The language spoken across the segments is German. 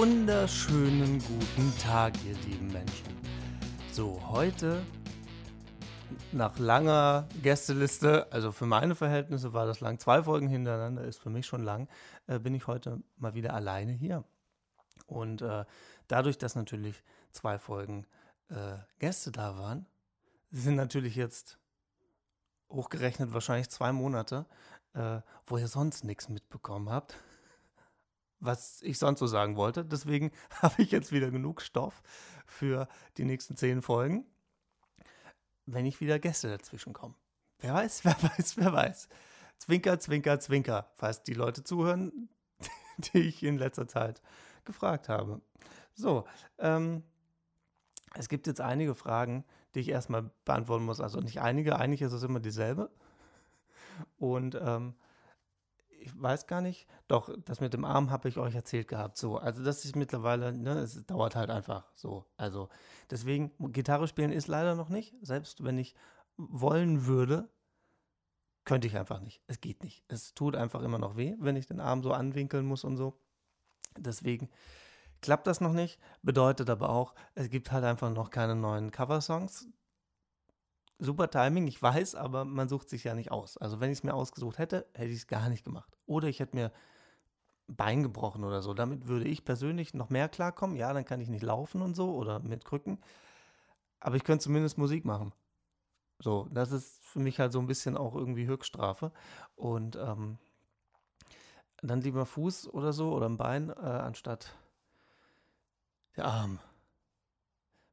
wunderschönen guten Tag, ihr lieben Menschen. So, heute nach langer Gästeliste, also für meine Verhältnisse war das lang, zwei Folgen hintereinander ist für mich schon lang, äh, bin ich heute mal wieder alleine hier. Und äh, dadurch, dass natürlich zwei Folgen äh, Gäste da waren, sind natürlich jetzt hochgerechnet wahrscheinlich zwei Monate, äh, wo ihr sonst nichts mitbekommen habt was ich sonst so sagen wollte. Deswegen habe ich jetzt wieder genug Stoff für die nächsten zehn Folgen, wenn ich wieder Gäste dazwischen kommen. Wer weiß, wer weiß, wer weiß. Zwinker, zwinker, zwinker, falls die Leute zuhören, die ich in letzter Zeit gefragt habe. So, ähm, es gibt jetzt einige Fragen, die ich erstmal beantworten muss. Also nicht einige, eigentlich ist es immer dieselbe. Und ähm, ich weiß gar nicht, doch, das mit dem Arm habe ich euch erzählt gehabt. So, also das ist mittlerweile, ne, es dauert halt einfach so. Also deswegen, Gitarre spielen ist leider noch nicht. Selbst wenn ich wollen würde, könnte ich einfach nicht. Es geht nicht. Es tut einfach immer noch weh, wenn ich den Arm so anwinkeln muss und so. Deswegen klappt das noch nicht. Bedeutet aber auch, es gibt halt einfach noch keine neuen Coversongs super Timing, ich weiß, aber man sucht sich ja nicht aus. Also wenn ich es mir ausgesucht hätte, hätte ich es gar nicht gemacht. Oder ich hätte mir Bein gebrochen oder so. Damit würde ich persönlich noch mehr klarkommen. Ja, dann kann ich nicht laufen und so oder mit Krücken. Aber ich könnte zumindest Musik machen. So, das ist für mich halt so ein bisschen auch irgendwie Höchststrafe. Und ähm, dann lieber Fuß oder so oder ein Bein äh, anstatt der Arm.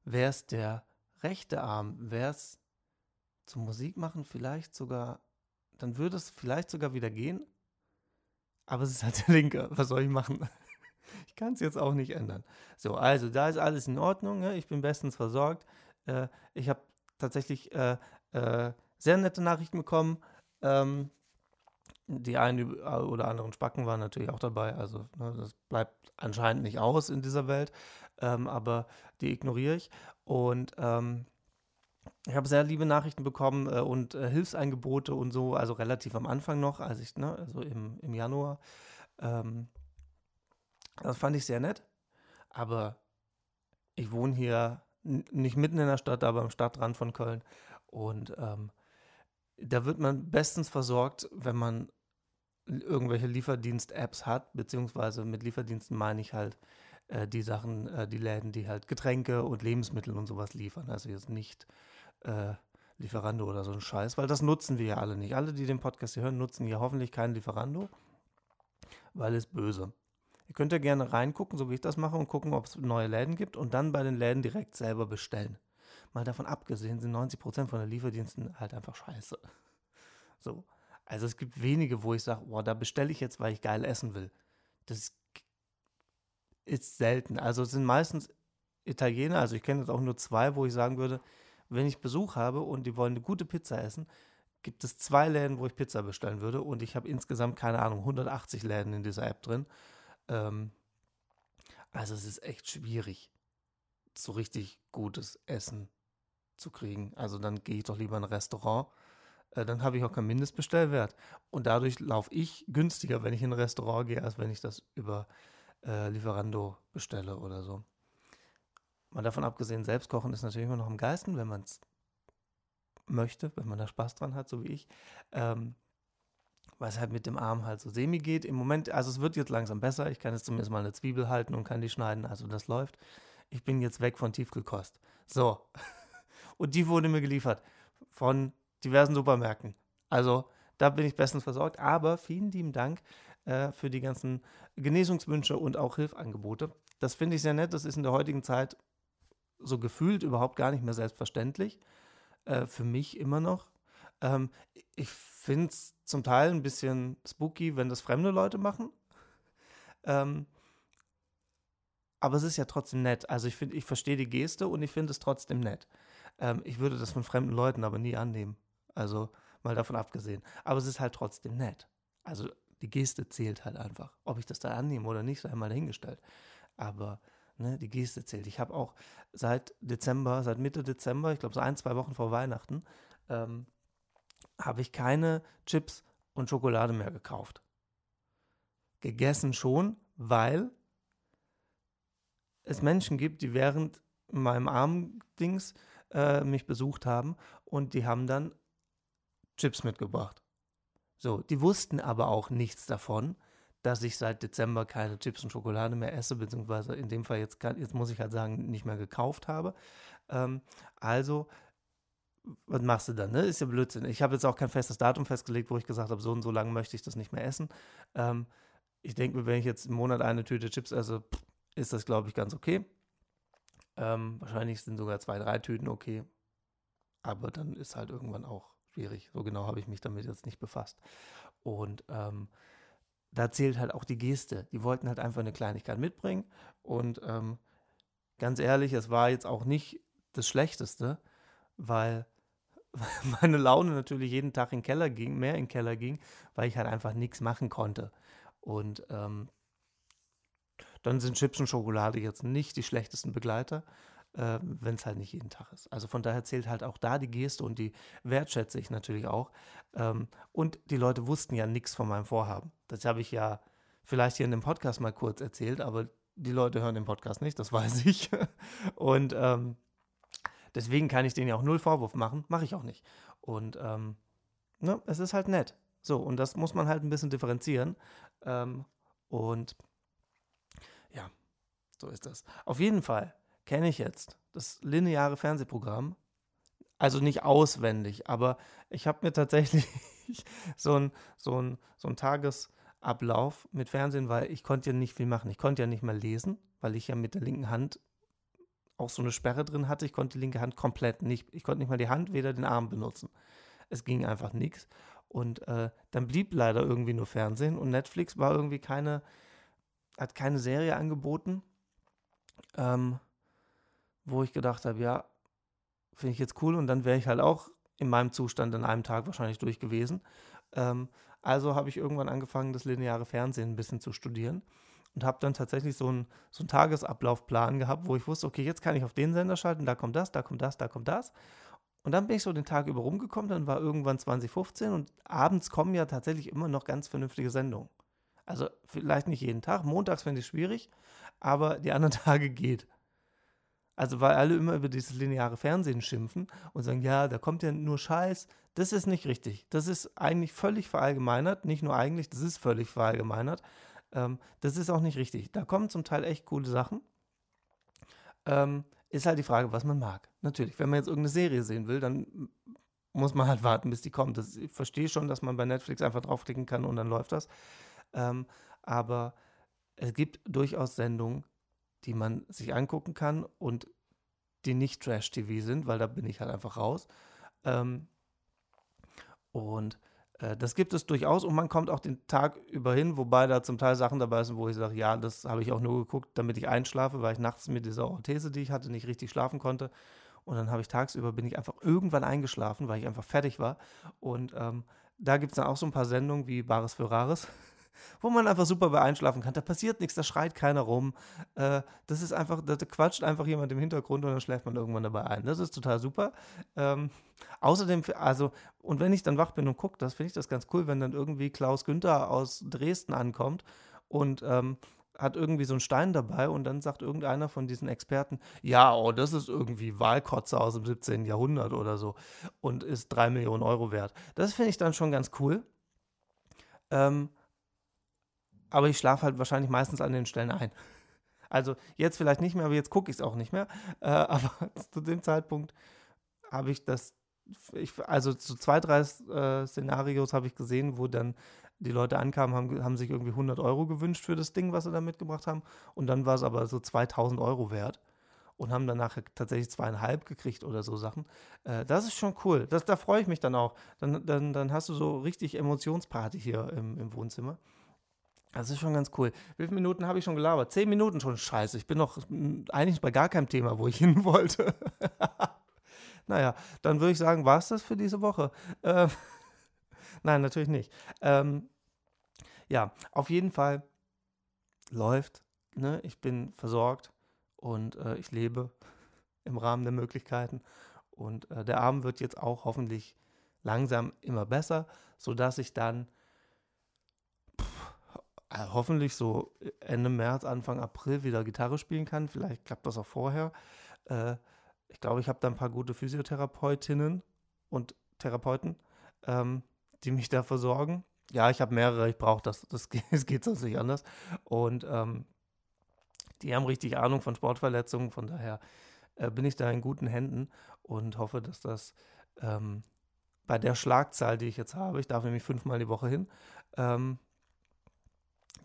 Wäre es der rechte Arm, wäre es zum Musik machen vielleicht sogar, dann würde es vielleicht sogar wieder gehen. Aber es ist halt der linke. Was soll ich machen? Ich kann es jetzt auch nicht ändern. So, also da ist alles in Ordnung. Ja? Ich bin bestens versorgt. Äh, ich habe tatsächlich äh, äh, sehr nette Nachrichten bekommen. Ähm, die einen oder anderen Spacken waren natürlich auch dabei. Also ne, das bleibt anscheinend nicht aus in dieser Welt. Ähm, aber die ignoriere ich. Und ähm, ich habe sehr liebe Nachrichten bekommen äh, und äh, Hilfsangebote und so, also relativ am Anfang noch, als ich, ne, also im, im Januar. Ähm, das fand ich sehr nett. Aber ich wohne hier nicht mitten in der Stadt, aber am Stadtrand von Köln. Und ähm, da wird man bestens versorgt, wenn man irgendwelche Lieferdienst-Apps hat, beziehungsweise mit Lieferdiensten meine ich halt äh, die Sachen, äh, die Läden, die halt Getränke und Lebensmittel und sowas liefern. Also jetzt nicht äh, Lieferando oder so ein Scheiß, weil das nutzen wir ja alle nicht. Alle, die den Podcast hier hören, nutzen hier hoffentlich keinen Lieferando, weil es böse. Ihr könnt ja gerne reingucken, so wie ich das mache, und gucken, ob es neue Läden gibt und dann bei den Läden direkt selber bestellen. Mal davon abgesehen sind 90% von den Lieferdiensten halt einfach scheiße. So. Also es gibt wenige, wo ich sage, boah, da bestelle ich jetzt, weil ich geil essen will. Das ist selten. Also es sind meistens Italiener, also ich kenne jetzt auch nur zwei, wo ich sagen würde, wenn ich Besuch habe und die wollen eine gute Pizza essen, gibt es zwei Läden, wo ich Pizza bestellen würde. Und ich habe insgesamt, keine Ahnung, 180 Läden in dieser App drin. Ähm, also es ist echt schwierig, so richtig gutes Essen zu kriegen. Also dann gehe ich doch lieber in ein Restaurant. Äh, dann habe ich auch keinen Mindestbestellwert. Und dadurch laufe ich günstiger, wenn ich in ein Restaurant gehe, als wenn ich das über äh, Lieferando bestelle oder so. Mal davon abgesehen, selbst kochen ist natürlich immer noch am geilsten, wenn man es möchte, wenn man da Spaß dran hat, so wie ich. Ähm, weil es halt mit dem Arm halt so semi geht. Im Moment, also es wird jetzt langsam besser. Ich kann jetzt zumindest mal eine Zwiebel halten und kann die schneiden. Also das läuft. Ich bin jetzt weg von Tiefkühlkost. So. Und die wurde mir geliefert von diversen Supermärkten. Also da bin ich bestens versorgt. Aber vielen lieben Dank äh, für die ganzen Genesungswünsche und auch Hilfangebote. Das finde ich sehr nett. Das ist in der heutigen Zeit so gefühlt überhaupt gar nicht mehr selbstverständlich. Äh, für mich immer noch. Ähm, ich finde es zum Teil ein bisschen spooky, wenn das fremde Leute machen. Ähm, aber es ist ja trotzdem nett. Also ich finde, ich verstehe die Geste und ich finde es trotzdem nett. Ähm, ich würde das von fremden Leuten aber nie annehmen. Also mal davon abgesehen. Aber es ist halt trotzdem nett. Also die Geste zählt halt einfach. Ob ich das da annehme oder nicht, sei mal dahingestellt. Aber Ne, die Geste zählt. Ich habe auch seit Dezember, seit Mitte Dezember, ich glaube so ein, zwei Wochen vor Weihnachten, ähm, habe ich keine Chips und Schokolade mehr gekauft. Gegessen schon, weil es Menschen gibt, die während meinem Armdings äh, mich besucht haben und die haben dann Chips mitgebracht. So, die wussten aber auch nichts davon, dass ich seit Dezember keine Chips und Schokolade mehr esse, beziehungsweise in dem Fall jetzt, jetzt muss ich halt sagen, nicht mehr gekauft habe. Ähm, also, was machst du dann? Ne? Ist ja Blödsinn. Ich habe jetzt auch kein festes Datum festgelegt, wo ich gesagt habe, so und so lange möchte ich das nicht mehr essen. Ähm, ich denke mir, wenn ich jetzt im Monat eine Tüte Chips esse, ist das, glaube ich, ganz okay. Ähm, wahrscheinlich sind sogar zwei, drei Tüten okay. Aber dann ist halt irgendwann auch schwierig. So genau habe ich mich damit jetzt nicht befasst. Und ähm, da zählt halt auch die Geste. Die wollten halt einfach eine Kleinigkeit mitbringen. Und ähm, ganz ehrlich, es war jetzt auch nicht das Schlechteste, weil meine Laune natürlich jeden Tag in den Keller ging, mehr in den Keller ging, weil ich halt einfach nichts machen konnte. Und ähm, dann sind Chips und Schokolade jetzt nicht die schlechtesten Begleiter, äh, wenn es halt nicht jeden Tag ist. Also von daher zählt halt auch da die Geste und die wertschätze ich natürlich auch. Ähm, und die Leute wussten ja nichts von meinem Vorhaben. Das habe ich ja vielleicht hier in dem Podcast mal kurz erzählt, aber die Leute hören den Podcast nicht, das weiß ich. und ähm, deswegen kann ich denen ja auch null Vorwurf machen, mache ich auch nicht. Und ähm, ne, es ist halt nett. So, und das muss man halt ein bisschen differenzieren. Ähm, und ja, so ist das. Auf jeden Fall kenne ich jetzt das lineare Fernsehprogramm. Also nicht auswendig, aber ich habe mir tatsächlich so einen so so ein Tagesablauf mit Fernsehen, weil ich konnte ja nicht viel machen. Ich konnte ja nicht mal lesen, weil ich ja mit der linken Hand auch so eine Sperre drin hatte. Ich konnte die linke Hand komplett nicht, ich konnte nicht mal die Hand, weder den Arm benutzen. Es ging einfach nichts. Und äh, dann blieb leider irgendwie nur Fernsehen und Netflix war irgendwie keine, hat keine Serie angeboten, ähm, wo ich gedacht habe, ja, finde ich jetzt cool und dann wäre ich halt auch in meinem Zustand an einem Tag wahrscheinlich durch gewesen. Ähm, also habe ich irgendwann angefangen, das lineare Fernsehen ein bisschen zu studieren und habe dann tatsächlich so einen, so einen Tagesablaufplan gehabt, wo ich wusste, okay, jetzt kann ich auf den Sender schalten, da kommt das, da kommt das, da kommt das. Und dann bin ich so den Tag über rumgekommen, dann war irgendwann 2015 und abends kommen ja tatsächlich immer noch ganz vernünftige Sendungen. Also vielleicht nicht jeden Tag, montags finde ich schwierig, aber die anderen Tage geht. Also weil alle immer über dieses lineare Fernsehen schimpfen und sagen, ja, da kommt ja nur Scheiß. Das ist nicht richtig. Das ist eigentlich völlig verallgemeinert. Nicht nur eigentlich, das ist völlig verallgemeinert. Ähm, das ist auch nicht richtig. Da kommen zum Teil echt coole Sachen. Ähm, ist halt die Frage, was man mag. Natürlich, wenn man jetzt irgendeine Serie sehen will, dann muss man halt warten, bis die kommt. Das, ich verstehe schon, dass man bei Netflix einfach draufklicken kann und dann läuft das. Ähm, aber es gibt durchaus Sendungen, die man sich angucken kann und die nicht Trash-TV sind, weil da bin ich halt einfach raus. Ähm, und äh, das gibt es durchaus und man kommt auch den Tag über hin, wobei da zum Teil Sachen dabei sind, wo ich sage, ja, das habe ich auch nur geguckt, damit ich einschlafe, weil ich nachts mit dieser Orthese, die ich hatte, nicht richtig schlafen konnte. Und dann habe ich tagsüber, bin ich einfach irgendwann eingeschlafen, weil ich einfach fertig war. Und ähm, da gibt es dann auch so ein paar Sendungen wie Bares für Rares wo man einfach super bei einschlafen kann. Da passiert nichts, da schreit keiner rum. Äh, das ist einfach, da quatscht einfach jemand im Hintergrund und dann schläft man irgendwann dabei ein. Das ist total super. Ähm, außerdem, also, und wenn ich dann wach bin und gucke, das finde ich das ganz cool, wenn dann irgendwie Klaus Günther aus Dresden ankommt und ähm, hat irgendwie so einen Stein dabei und dann sagt irgendeiner von diesen Experten, ja, oh, das ist irgendwie Wahlkotze aus dem 17. Jahrhundert oder so und ist drei Millionen Euro wert. Das finde ich dann schon ganz cool. Ähm, aber ich schlafe halt wahrscheinlich meistens an den Stellen ein. Also jetzt vielleicht nicht mehr, aber jetzt gucke ich es auch nicht mehr. Äh, aber zu dem Zeitpunkt habe ich das, ich, also zu zwei, drei äh, Szenarios habe ich gesehen, wo dann die Leute ankamen, haben, haben sich irgendwie 100 Euro gewünscht für das Ding, was sie da mitgebracht haben. Und dann war es aber so 2000 Euro wert und haben danach tatsächlich zweieinhalb gekriegt oder so Sachen. Äh, das ist schon cool. Das, da freue ich mich dann auch. Dann, dann, dann hast du so richtig Emotionsparty hier im, im Wohnzimmer. Das ist schon ganz cool. Wie viele Minuten habe ich schon gelabert? Zehn Minuten schon. Scheiße, ich bin noch eigentlich bei gar keinem Thema, wo ich hin wollte. naja, dann würde ich sagen, war es das für diese Woche? Ähm, Nein, natürlich nicht. Ähm, ja, auf jeden Fall läuft. Ne? Ich bin versorgt und äh, ich lebe im Rahmen der Möglichkeiten. Und äh, der Abend wird jetzt auch hoffentlich langsam immer besser, sodass ich dann hoffentlich so Ende März, Anfang April wieder Gitarre spielen kann. Vielleicht klappt das auch vorher. Äh, ich glaube, ich habe da ein paar gute Physiotherapeutinnen und Therapeuten, ähm, die mich da versorgen. Ja, ich habe mehrere, ich brauche das. Das geht, das geht sonst nicht anders. Und ähm, die haben richtig Ahnung von Sportverletzungen, von daher äh, bin ich da in guten Händen und hoffe, dass das ähm, bei der Schlagzahl, die ich jetzt habe, ich darf nämlich fünfmal die Woche hin, ähm,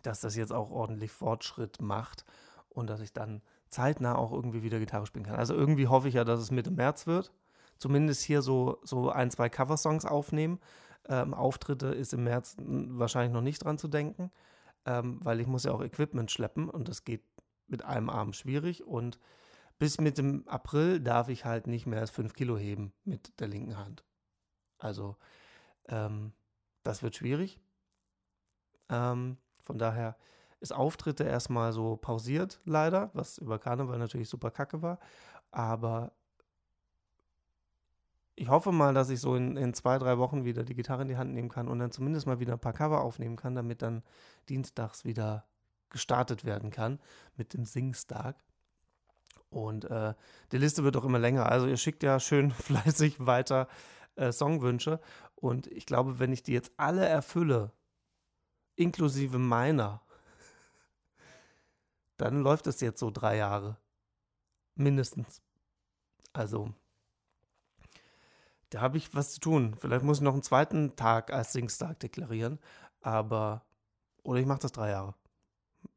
dass das jetzt auch ordentlich Fortschritt macht und dass ich dann zeitnah auch irgendwie wieder Gitarre spielen kann. Also irgendwie hoffe ich ja, dass es Mitte März wird. Zumindest hier so, so ein, zwei Coversongs aufnehmen. Ähm, Auftritte ist im März wahrscheinlich noch nicht dran zu denken, ähm, weil ich muss ja auch Equipment schleppen und das geht mit einem Arm schwierig und bis mit dem April darf ich halt nicht mehr als 5 Kilo heben mit der linken Hand. Also ähm, das wird schwierig. Ähm, von daher ist Auftritte erstmal so pausiert, leider, was über Karneval natürlich super kacke war. Aber ich hoffe mal, dass ich so in, in zwei, drei Wochen wieder die Gitarre in die Hand nehmen kann und dann zumindest mal wieder ein paar Cover aufnehmen kann, damit dann dienstags wieder gestartet werden kann mit dem Singstag. Und äh, die Liste wird auch immer länger. Also ihr schickt ja schön fleißig weiter äh, Songwünsche. Und ich glaube, wenn ich die jetzt alle erfülle, inklusive meiner, dann läuft es jetzt so drei Jahre. Mindestens. Also, da habe ich was zu tun. Vielleicht muss ich noch einen zweiten Tag als Singstag deklarieren. Aber, oder ich mache das drei Jahre.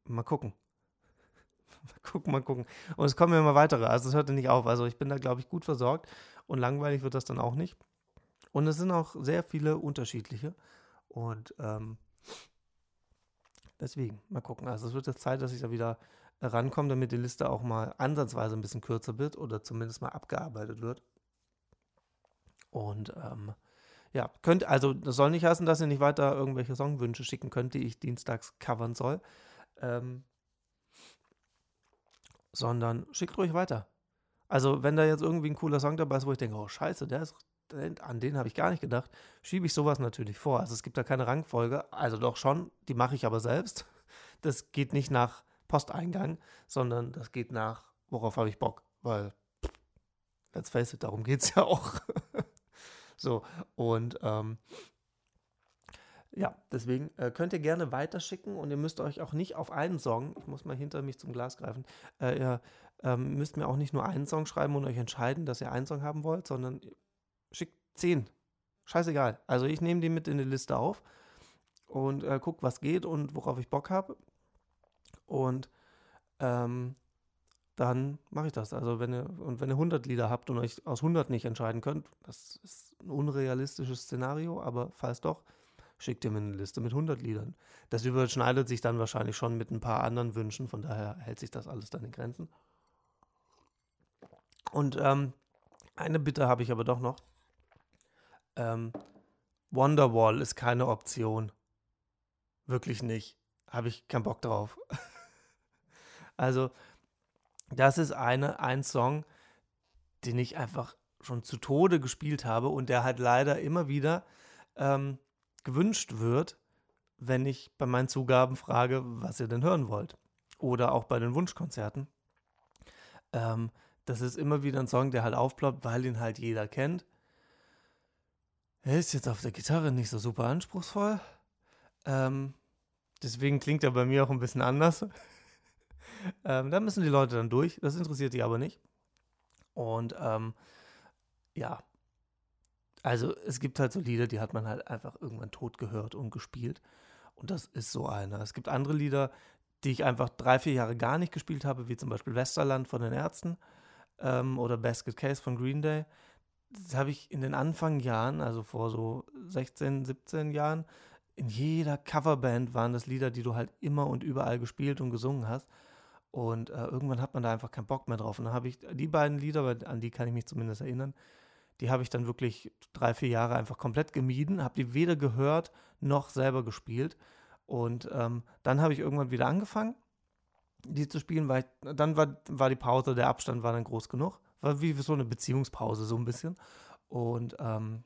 Mal gucken. Mal gucken, mal gucken. Und es kommen immer weitere. Also es hört nicht auf. Also ich bin da, glaube ich, gut versorgt. Und langweilig wird das dann auch nicht. Und es sind auch sehr viele unterschiedliche. Und ähm, deswegen, mal gucken. Also es wird jetzt Zeit, dass ich da wieder rankomme, damit die Liste auch mal ansatzweise ein bisschen kürzer wird oder zumindest mal abgearbeitet wird. Und ähm, ja, könnt, also das soll nicht heißen, dass ihr nicht weiter irgendwelche Songwünsche schicken könnt, die ich dienstags covern soll. Ähm, sondern schickt ruhig weiter. Also, wenn da jetzt irgendwie ein cooler Song dabei ist, wo ich denke, oh Scheiße, der ist, an den habe ich gar nicht gedacht, schiebe ich sowas natürlich vor. Also, es gibt da keine Rangfolge. Also, doch schon, die mache ich aber selbst. Das geht nicht nach Posteingang, sondern das geht nach, worauf habe ich Bock. Weil, let's face it, darum geht es ja auch. so, und ähm, ja, deswegen äh, könnt ihr gerne weiterschicken und ihr müsst euch auch nicht auf einen Song, ich muss mal hinter mich zum Glas greifen, äh, ihr ähm, müsst mir auch nicht nur einen Song schreiben und euch entscheiden, dass ihr einen Song haben wollt, sondern schickt zehn. Scheißegal. Also ich nehme die mit in die Liste auf und äh, gucke, was geht und worauf ich Bock habe. Und ähm, dann mache ich das. Also wenn ihr, und wenn ihr 100 Lieder habt und euch aus 100 nicht entscheiden könnt, das ist ein unrealistisches Szenario, aber falls doch, schickt ihr mir eine Liste mit 100 Liedern. Das überschneidet sich dann wahrscheinlich schon mit ein paar anderen Wünschen, von daher hält sich das alles dann in Grenzen. Und ähm, eine Bitte habe ich aber doch noch. Ähm, Wonderwall ist keine Option. Wirklich nicht. Habe ich keinen Bock drauf. also, das ist eine, ein Song, den ich einfach schon zu Tode gespielt habe und der halt leider immer wieder ähm, gewünscht wird, wenn ich bei meinen Zugaben frage, was ihr denn hören wollt. Oder auch bei den Wunschkonzerten. Ähm, das ist immer wieder ein Song, der halt aufploppt, weil ihn halt jeder kennt. Er ist jetzt auf der Gitarre nicht so super anspruchsvoll. Ähm, deswegen klingt er bei mir auch ein bisschen anders. ähm, da müssen die Leute dann durch. Das interessiert die aber nicht. Und ähm, ja, also es gibt halt so Lieder, die hat man halt einfach irgendwann tot gehört und gespielt. Und das ist so einer. Es gibt andere Lieder, die ich einfach drei, vier Jahre gar nicht gespielt habe, wie zum Beispiel Westerland von den Ärzten ähm, oder Basket Case von Green Day. Das habe ich in den Anfangjahren, also vor so 16, 17 Jahren, in jeder Coverband waren das Lieder, die du halt immer und überall gespielt und gesungen hast. Und äh, irgendwann hat man da einfach keinen Bock mehr drauf. Und dann habe ich die beiden Lieder, an die kann ich mich zumindest erinnern, die habe ich dann wirklich drei, vier Jahre einfach komplett gemieden, habe die weder gehört noch selber gespielt. Und ähm, dann habe ich irgendwann wieder angefangen, die zu spielen, weil ich, dann war, war die Pause, der Abstand war dann groß genug. War wie so eine Beziehungspause, so ein bisschen. Und ähm,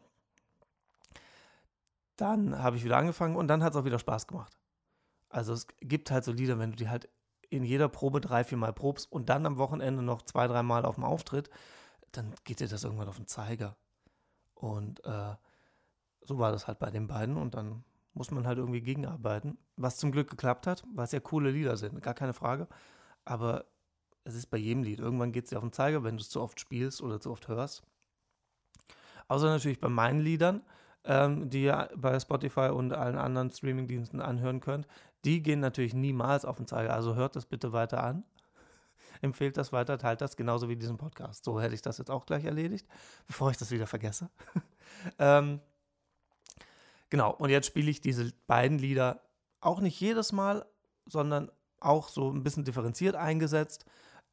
dann habe ich wieder angefangen und dann hat es auch wieder Spaß gemacht. Also es gibt halt so Lieder, wenn du die halt in jeder Probe drei, vier Mal probst und dann am Wochenende noch zwei, drei Mal auf dem Auftritt, dann geht dir das irgendwann auf den Zeiger. Und äh, so war das halt bei den beiden und dann muss man halt irgendwie gegenarbeiten. Was zum Glück geklappt hat, weil es ja coole Lieder sind, gar keine Frage. Aber es ist bei jedem Lied. Irgendwann geht es dir auf den Zeiger, wenn du es zu oft spielst oder zu oft hörst. Außer natürlich bei meinen Liedern, ähm, die ihr bei Spotify und allen anderen Streamingdiensten anhören könnt. Die gehen natürlich niemals auf den Zeiger. Also hört das bitte weiter an. Empfehlt das weiter, teilt das, genauso wie diesen Podcast. So hätte ich das jetzt auch gleich erledigt, bevor ich das wieder vergesse. ähm, genau, und jetzt spiele ich diese beiden Lieder auch nicht jedes Mal, sondern auch so ein bisschen differenziert eingesetzt.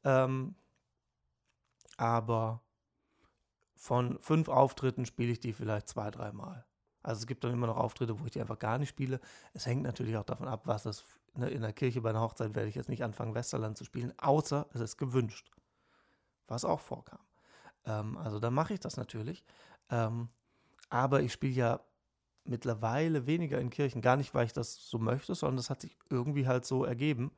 Ähm, aber von fünf Auftritten spiele ich die vielleicht zwei, dreimal. Also es gibt dann immer noch Auftritte, wo ich die einfach gar nicht spiele. Es hängt natürlich auch davon ab, was das ne, in der Kirche bei einer Hochzeit werde ich jetzt nicht anfangen, Westerland zu spielen, außer es ist gewünscht. Was auch vorkam. Ähm, also da mache ich das natürlich. Ähm, aber ich spiele ja mittlerweile weniger in Kirchen. Gar nicht, weil ich das so möchte, sondern das hat sich irgendwie halt so ergeben.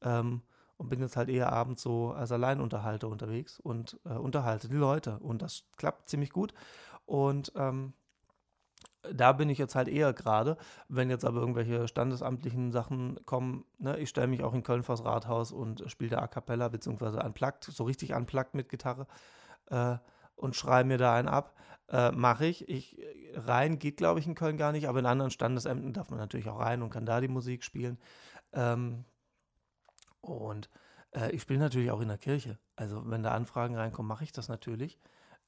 Ähm, und bin jetzt halt eher abends so als Alleinunterhalter unterwegs und äh, unterhalte die Leute. Und das klappt ziemlich gut. Und ähm, da bin ich jetzt halt eher gerade, wenn jetzt aber irgendwelche standesamtlichen Sachen kommen, ne, ich stelle mich auch in Köln vors Rathaus und spiele da A Cappella beziehungsweise unplugged, so richtig unplugged mit Gitarre äh, und schreibe mir da einen ab. Äh, Mache ich. ich. Rein geht, glaube ich, in Köln gar nicht, aber in anderen Standesämtern darf man natürlich auch rein und kann da die Musik spielen. Ähm, und äh, ich spiele natürlich auch in der Kirche. Also wenn da Anfragen reinkommen, mache ich das natürlich.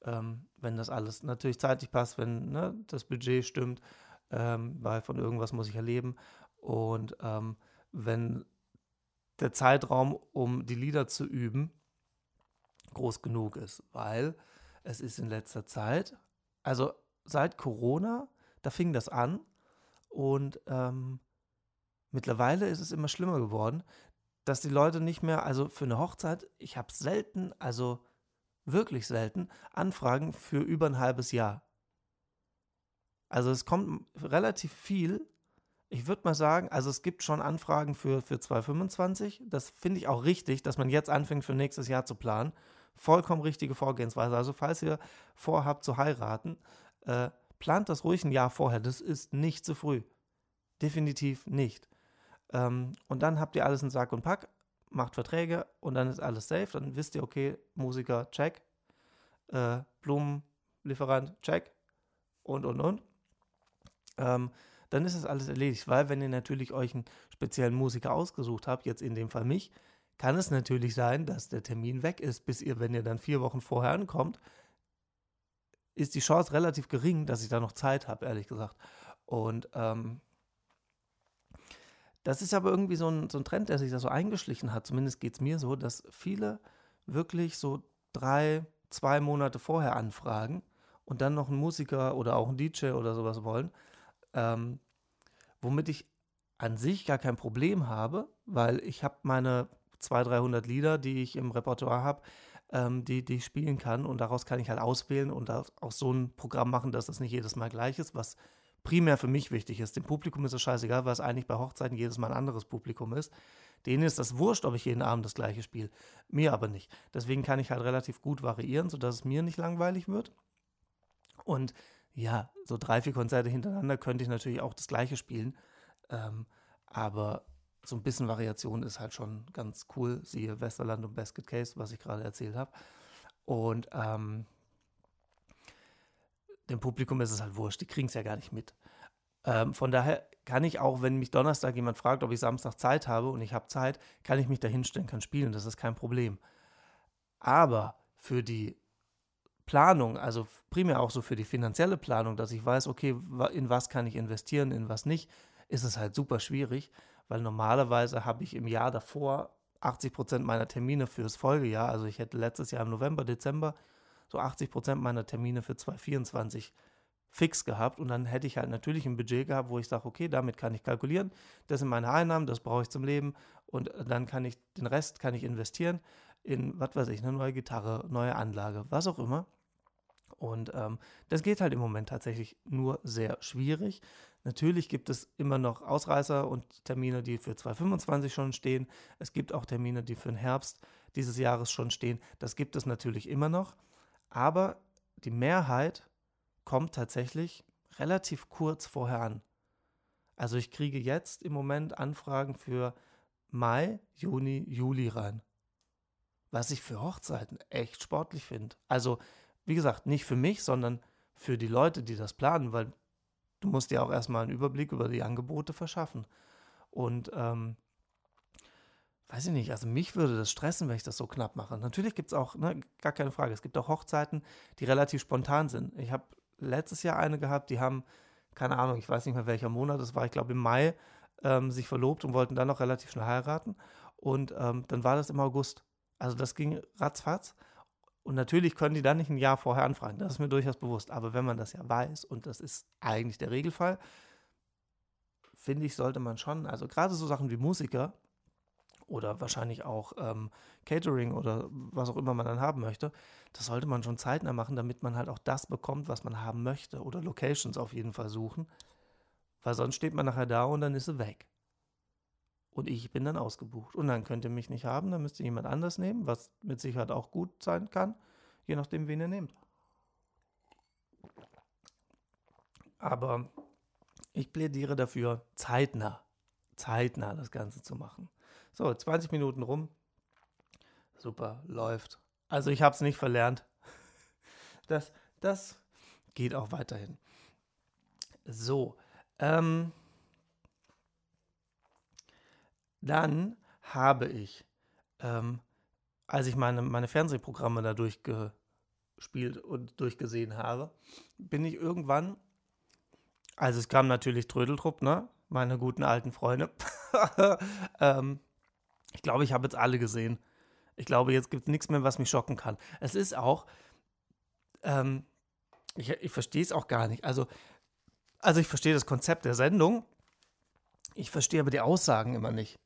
Ähm, wenn das alles natürlich zeitlich passt, wenn ne, das Budget stimmt, ähm, weil von irgendwas muss ich erleben. Und ähm, wenn der Zeitraum, um die Lieder zu üben, groß genug ist, weil es ist in letzter Zeit, also seit Corona, da fing das an und ähm, mittlerweile ist es immer schlimmer geworden, dass die Leute nicht mehr, also für eine Hochzeit, ich habe selten, also wirklich selten, Anfragen für über ein halbes Jahr. Also es kommt relativ viel. Ich würde mal sagen, also es gibt schon Anfragen für, für 2025. Das finde ich auch richtig, dass man jetzt anfängt, für nächstes Jahr zu planen. Vollkommen richtige Vorgehensweise. Also falls ihr vorhabt zu heiraten, äh, plant das ruhig ein Jahr vorher. Das ist nicht zu früh. Definitiv nicht. Ähm, und dann habt ihr alles in Sack und Pack, macht Verträge und dann ist alles safe. Dann wisst ihr, okay, Musiker, check. Äh, Blumenlieferant, check. Und, und, und. Ähm, dann ist es alles erledigt, weil wenn ihr natürlich euch einen speziellen Musiker ausgesucht habt, jetzt in dem Fall mich, kann es natürlich sein, dass der Termin weg ist, bis ihr, wenn ihr dann vier Wochen vorher ankommt, ist die Chance relativ gering, dass ich da noch Zeit habe, ehrlich gesagt. Und ähm, das ist aber irgendwie so ein, so ein Trend, der sich da so eingeschlichen hat. Zumindest geht es mir so, dass viele wirklich so drei, zwei Monate vorher anfragen und dann noch einen Musiker oder auch einen DJ oder sowas wollen. Ähm, womit ich an sich gar kein Problem habe, weil ich habe meine 200, 300 Lieder, die ich im Repertoire habe, ähm, die, die ich spielen kann und daraus kann ich halt auswählen und auch so ein Programm machen, dass das nicht jedes Mal gleich ist, was primär für mich wichtig ist. Dem Publikum ist es scheißegal, weil es eigentlich bei Hochzeiten jedes Mal ein anderes Publikum ist. Denen ist das wurscht, ob ich jeden Abend das gleiche spiele. Mir aber nicht. Deswegen kann ich halt relativ gut variieren, sodass es mir nicht langweilig wird. Und ja, so drei, vier Konzerte hintereinander könnte ich natürlich auch das gleiche spielen. Ähm, aber so ein bisschen Variation ist halt schon ganz cool. Siehe Westerland und Basket Case, was ich gerade erzählt habe. Und ähm, dem Publikum ist es halt wurscht, die kriegen es ja gar nicht mit. Ähm, von daher kann ich auch, wenn mich Donnerstag jemand fragt, ob ich Samstag Zeit habe und ich habe Zeit, kann ich mich da hinstellen, kann spielen, das ist kein Problem. Aber für die Planung, also primär auch so für die finanzielle Planung, dass ich weiß, okay, in was kann ich investieren, in was nicht, ist es halt super schwierig, weil normalerweise habe ich im Jahr davor 80 Prozent meiner Termine fürs Folgejahr. Also ich hätte letztes Jahr im November, Dezember so 80 Prozent meiner Termine für 2024 fix gehabt und dann hätte ich halt natürlich ein Budget gehabt, wo ich sage, okay, damit kann ich kalkulieren, das sind meine Einnahmen, das brauche ich zum Leben und dann kann ich den Rest kann ich investieren in, was weiß ich, eine neue Gitarre, neue Anlage, was auch immer. Und ähm, das geht halt im Moment tatsächlich nur sehr schwierig. Natürlich gibt es immer noch Ausreißer und Termine, die für 2025 schon stehen. Es gibt auch Termine, die für den Herbst dieses Jahres schon stehen. Das gibt es natürlich immer noch. Aber die Mehrheit kommt tatsächlich relativ kurz vorher an. Also ich kriege jetzt im Moment Anfragen für Mai, Juni, Juli rein. Was ich für Hochzeiten echt sportlich finde. Also, wie gesagt, nicht für mich, sondern für die Leute, die das planen, weil du musst dir auch erstmal einen Überblick über die Angebote verschaffen. Und ähm, weiß ich nicht, also mich würde das stressen, wenn ich das so knapp mache. Natürlich gibt es auch, ne, gar keine Frage, es gibt auch Hochzeiten, die relativ spontan sind. Ich habe letztes Jahr eine gehabt, die haben, keine Ahnung, ich weiß nicht mehr welcher Monat, das war, ich glaube im Mai, ähm, sich verlobt und wollten dann noch relativ schnell heiraten. Und ähm, dann war das im August. Also das ging ratzfatz. Und natürlich können die dann nicht ein Jahr vorher anfragen. Das ist mir durchaus bewusst. Aber wenn man das ja weiß, und das ist eigentlich der Regelfall, finde ich, sollte man schon, also gerade so Sachen wie Musiker oder wahrscheinlich auch ähm, Catering oder was auch immer man dann haben möchte, das sollte man schon zeitnah machen, damit man halt auch das bekommt, was man haben möchte. Oder Locations auf jeden Fall suchen. Weil sonst steht man nachher da und dann ist sie weg. Und ich bin dann ausgebucht. Und dann könnt ihr mich nicht haben, dann müsst ihr jemand anders nehmen, was mit Sicherheit auch gut sein kann, je nachdem, wen ihr nehmt. Aber ich plädiere dafür, zeitnah, zeitnah das Ganze zu machen. So, 20 Minuten rum. Super, läuft. Also ich habe es nicht verlernt. Das, das geht auch weiterhin. So, ähm, dann habe ich, ähm, als ich meine, meine Fernsehprogramme da durchgespielt und durchgesehen habe, bin ich irgendwann, also es kam natürlich Trödeltrupp, ne? Meine guten alten Freunde. ähm, ich glaube, ich habe jetzt alle gesehen. Ich glaube, jetzt gibt es nichts mehr, was mich schocken kann. Es ist auch, ähm, ich, ich verstehe es auch gar nicht. Also, also ich verstehe das Konzept der Sendung. Ich verstehe aber die Aussagen immer nicht.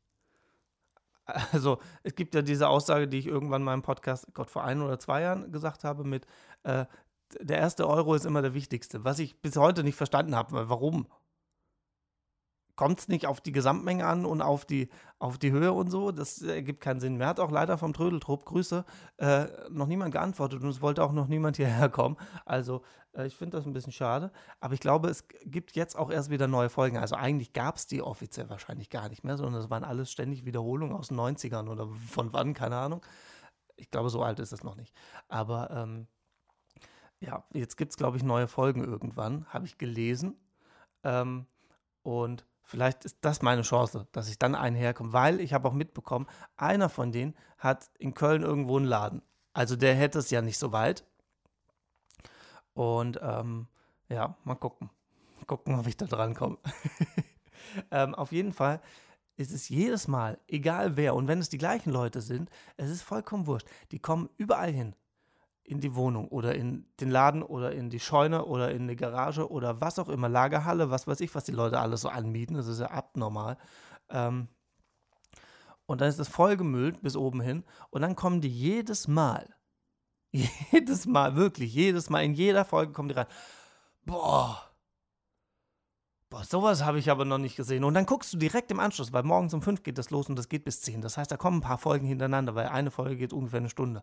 Also es gibt ja diese Aussage, die ich irgendwann mal im Podcast, Gott, vor ein oder zwei Jahren gesagt habe, mit äh, der erste Euro ist immer der wichtigste, was ich bis heute nicht verstanden habe. Warum? Kommt es nicht auf die Gesamtmenge an und auf die, auf die Höhe und so. Das ergibt keinen Sinn. Mir hat auch leider vom Trödeltrupp, Grüße, äh, noch niemand geantwortet und es wollte auch noch niemand hierher kommen. Also äh, ich finde das ein bisschen schade. Aber ich glaube, es gibt jetzt auch erst wieder neue Folgen. Also eigentlich gab es die offiziell wahrscheinlich gar nicht mehr, sondern es waren alles ständig Wiederholungen aus den 90ern oder von wann, keine Ahnung. Ich glaube, so alt ist es noch nicht. Aber ähm, ja, jetzt gibt es, glaube ich, neue Folgen irgendwann, habe ich gelesen. Ähm, und Vielleicht ist das meine Chance, dass ich dann einherkomme, weil ich habe auch mitbekommen, einer von denen hat in Köln irgendwo einen Laden. Also der hätte es ja nicht so weit. Und ähm, ja, mal gucken. Gucken, ob ich da dran komme. ähm, auf jeden Fall ist es jedes Mal, egal wer, und wenn es die gleichen Leute sind, es ist vollkommen wurscht. Die kommen überall hin in die Wohnung oder in den Laden oder in die Scheune oder in die Garage oder was auch immer, Lagerhalle, was weiß ich, was die Leute alles so anmieten. Das ist ja abnormal. Ähm, und dann ist es vollgemüllt bis oben hin und dann kommen die jedes Mal, jedes Mal, wirklich, jedes Mal, in jeder Folge kommen die rein. Boah, Boah, sowas habe ich aber noch nicht gesehen. Und dann guckst du direkt im Anschluss, weil morgens um fünf geht das los und das geht bis zehn. Das heißt, da kommen ein paar Folgen hintereinander, weil eine Folge geht ungefähr eine Stunde.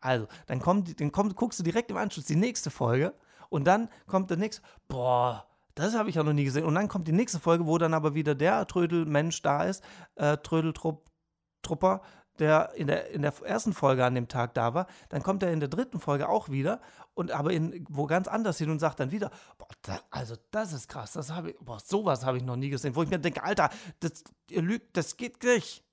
Also, dann, kommt, dann kommt, guckst du direkt im Anschluss die nächste Folge und dann kommt der nächste, boah, das habe ich ja noch nie gesehen. Und dann kommt die nächste Folge, wo dann aber wieder der Trödelmensch da ist, äh, Trödeltrupper, der in, der in der ersten Folge an dem Tag da war. Dann kommt er in der dritten Folge auch wieder und aber in, wo ganz anders hin und sagt dann wieder, boah, da, also das ist krass, das habe ich, boah, sowas habe ich noch nie gesehen. Wo ich mir denke, Alter, das, ihr lügt, das geht nicht.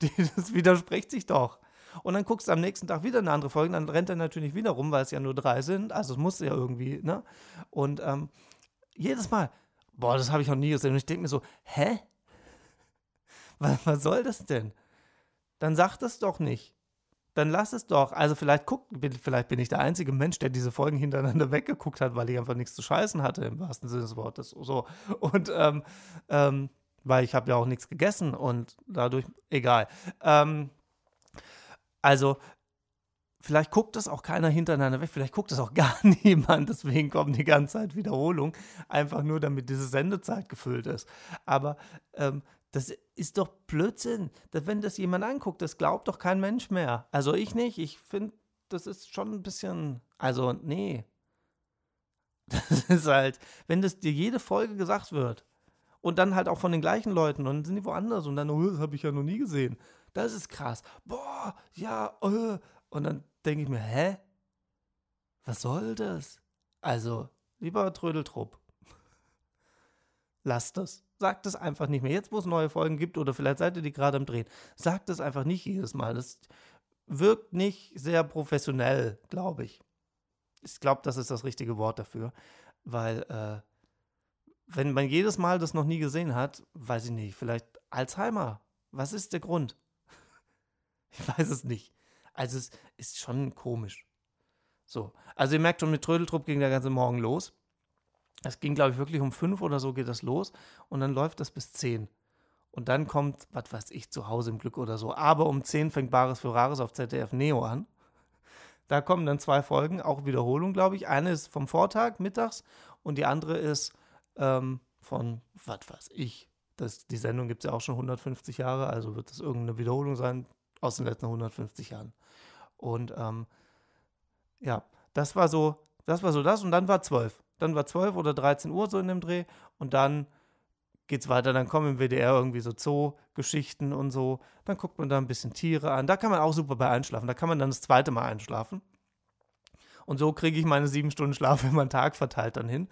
das widerspricht sich doch. Und dann guckst du am nächsten Tag wieder eine andere Folge, dann rennt er natürlich wieder rum, weil es ja nur drei sind. Also es muss ja irgendwie, ne? Und ähm, jedes Mal, boah, das habe ich noch nie gesehen. Und ich denke mir so, hä? Was, was soll das denn? Dann sag das doch nicht. Dann lass es doch. Also vielleicht guck, vielleicht bin ich der einzige Mensch, der diese Folgen hintereinander weggeguckt hat, weil ich einfach nichts zu scheißen hatte, im wahrsten Sinne des Wortes. So. Und ähm, ähm, weil ich habe ja auch nichts gegessen und dadurch, egal. Ähm, also, vielleicht guckt das auch keiner hintereinander weg, vielleicht guckt das auch gar niemand, deswegen kommen die ganze Zeit Wiederholungen, einfach nur damit diese Sendezeit gefüllt ist. Aber ähm, das ist doch Blödsinn. Dass, wenn das jemand anguckt, das glaubt doch kein Mensch mehr. Also ich nicht. Ich finde, das ist schon ein bisschen. Also, nee. Das ist halt, wenn das dir jede Folge gesagt wird und dann halt auch von den gleichen Leuten und dann sind die woanders und dann, oh, das habe ich ja noch nie gesehen. Das ist krass. Boah, ja, uh. und dann denke ich mir, hä? Was soll das? Also, lieber Trödeltrupp, lasst das. Sagt es einfach nicht mehr. Jetzt, wo es neue Folgen gibt, oder vielleicht seid ihr die gerade am Drehen, sagt es einfach nicht jedes Mal. Das wirkt nicht sehr professionell, glaube ich. Ich glaube, das ist das richtige Wort dafür. Weil, äh, wenn man jedes Mal das noch nie gesehen hat, weiß ich nicht, vielleicht Alzheimer. Was ist der Grund? Ich weiß es nicht. Also es ist schon komisch. So, also ihr merkt schon, mit Trödeltrupp ging der ganze Morgen los. Es ging, glaube ich, wirklich um fünf oder so geht das los und dann läuft das bis zehn. Und dann kommt, was weiß ich, zu Hause im Glück oder so. Aber um zehn fängt Bares für Rares auf ZDF Neo an. Da kommen dann zwei Folgen, auch Wiederholung, glaube ich. Eine ist vom Vortag, mittags, und die andere ist ähm, von, was weiß ich. Das, die Sendung gibt es ja auch schon 150 Jahre, also wird das irgendeine Wiederholung sein aus den letzten 150 Jahren. Und ähm, ja, das war so, das war so das. Und dann war zwölf. Dann war 12 oder 13 Uhr so in dem Dreh und dann geht's weiter. Dann kommen im WDR irgendwie so Zoo-Geschichten und so. Dann guckt man da ein bisschen Tiere an. Da kann man auch super bei einschlafen. Da kann man dann das zweite Mal einschlafen. Und so kriege ich meine sieben Stunden Schlaf immer einen Tag verteilt dann hin.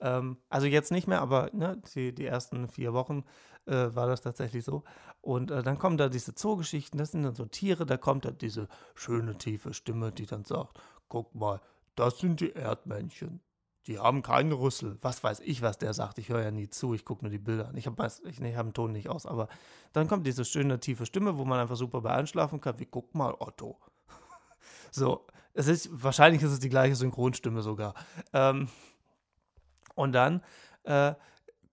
Ähm, also jetzt nicht mehr, aber ne, die, die ersten vier Wochen äh, war das tatsächlich so. Und äh, dann kommen da diese Zoogeschichten, das sind dann so Tiere, da kommt dann diese schöne tiefe Stimme, die dann sagt, guck mal, das sind die Erdmännchen die haben keinen Rüssel. Was weiß ich, was der sagt. Ich höre ja nie zu, ich gucke nur die Bilder an. Ich habe ich, nee, hab den Ton nicht aus. Aber dann kommt diese schöne tiefe Stimme, wo man einfach super bei einschlafen kann. Wie guck mal, Otto. so, es ist, wahrscheinlich ist es die gleiche Synchronstimme sogar. Ähm, und dann äh,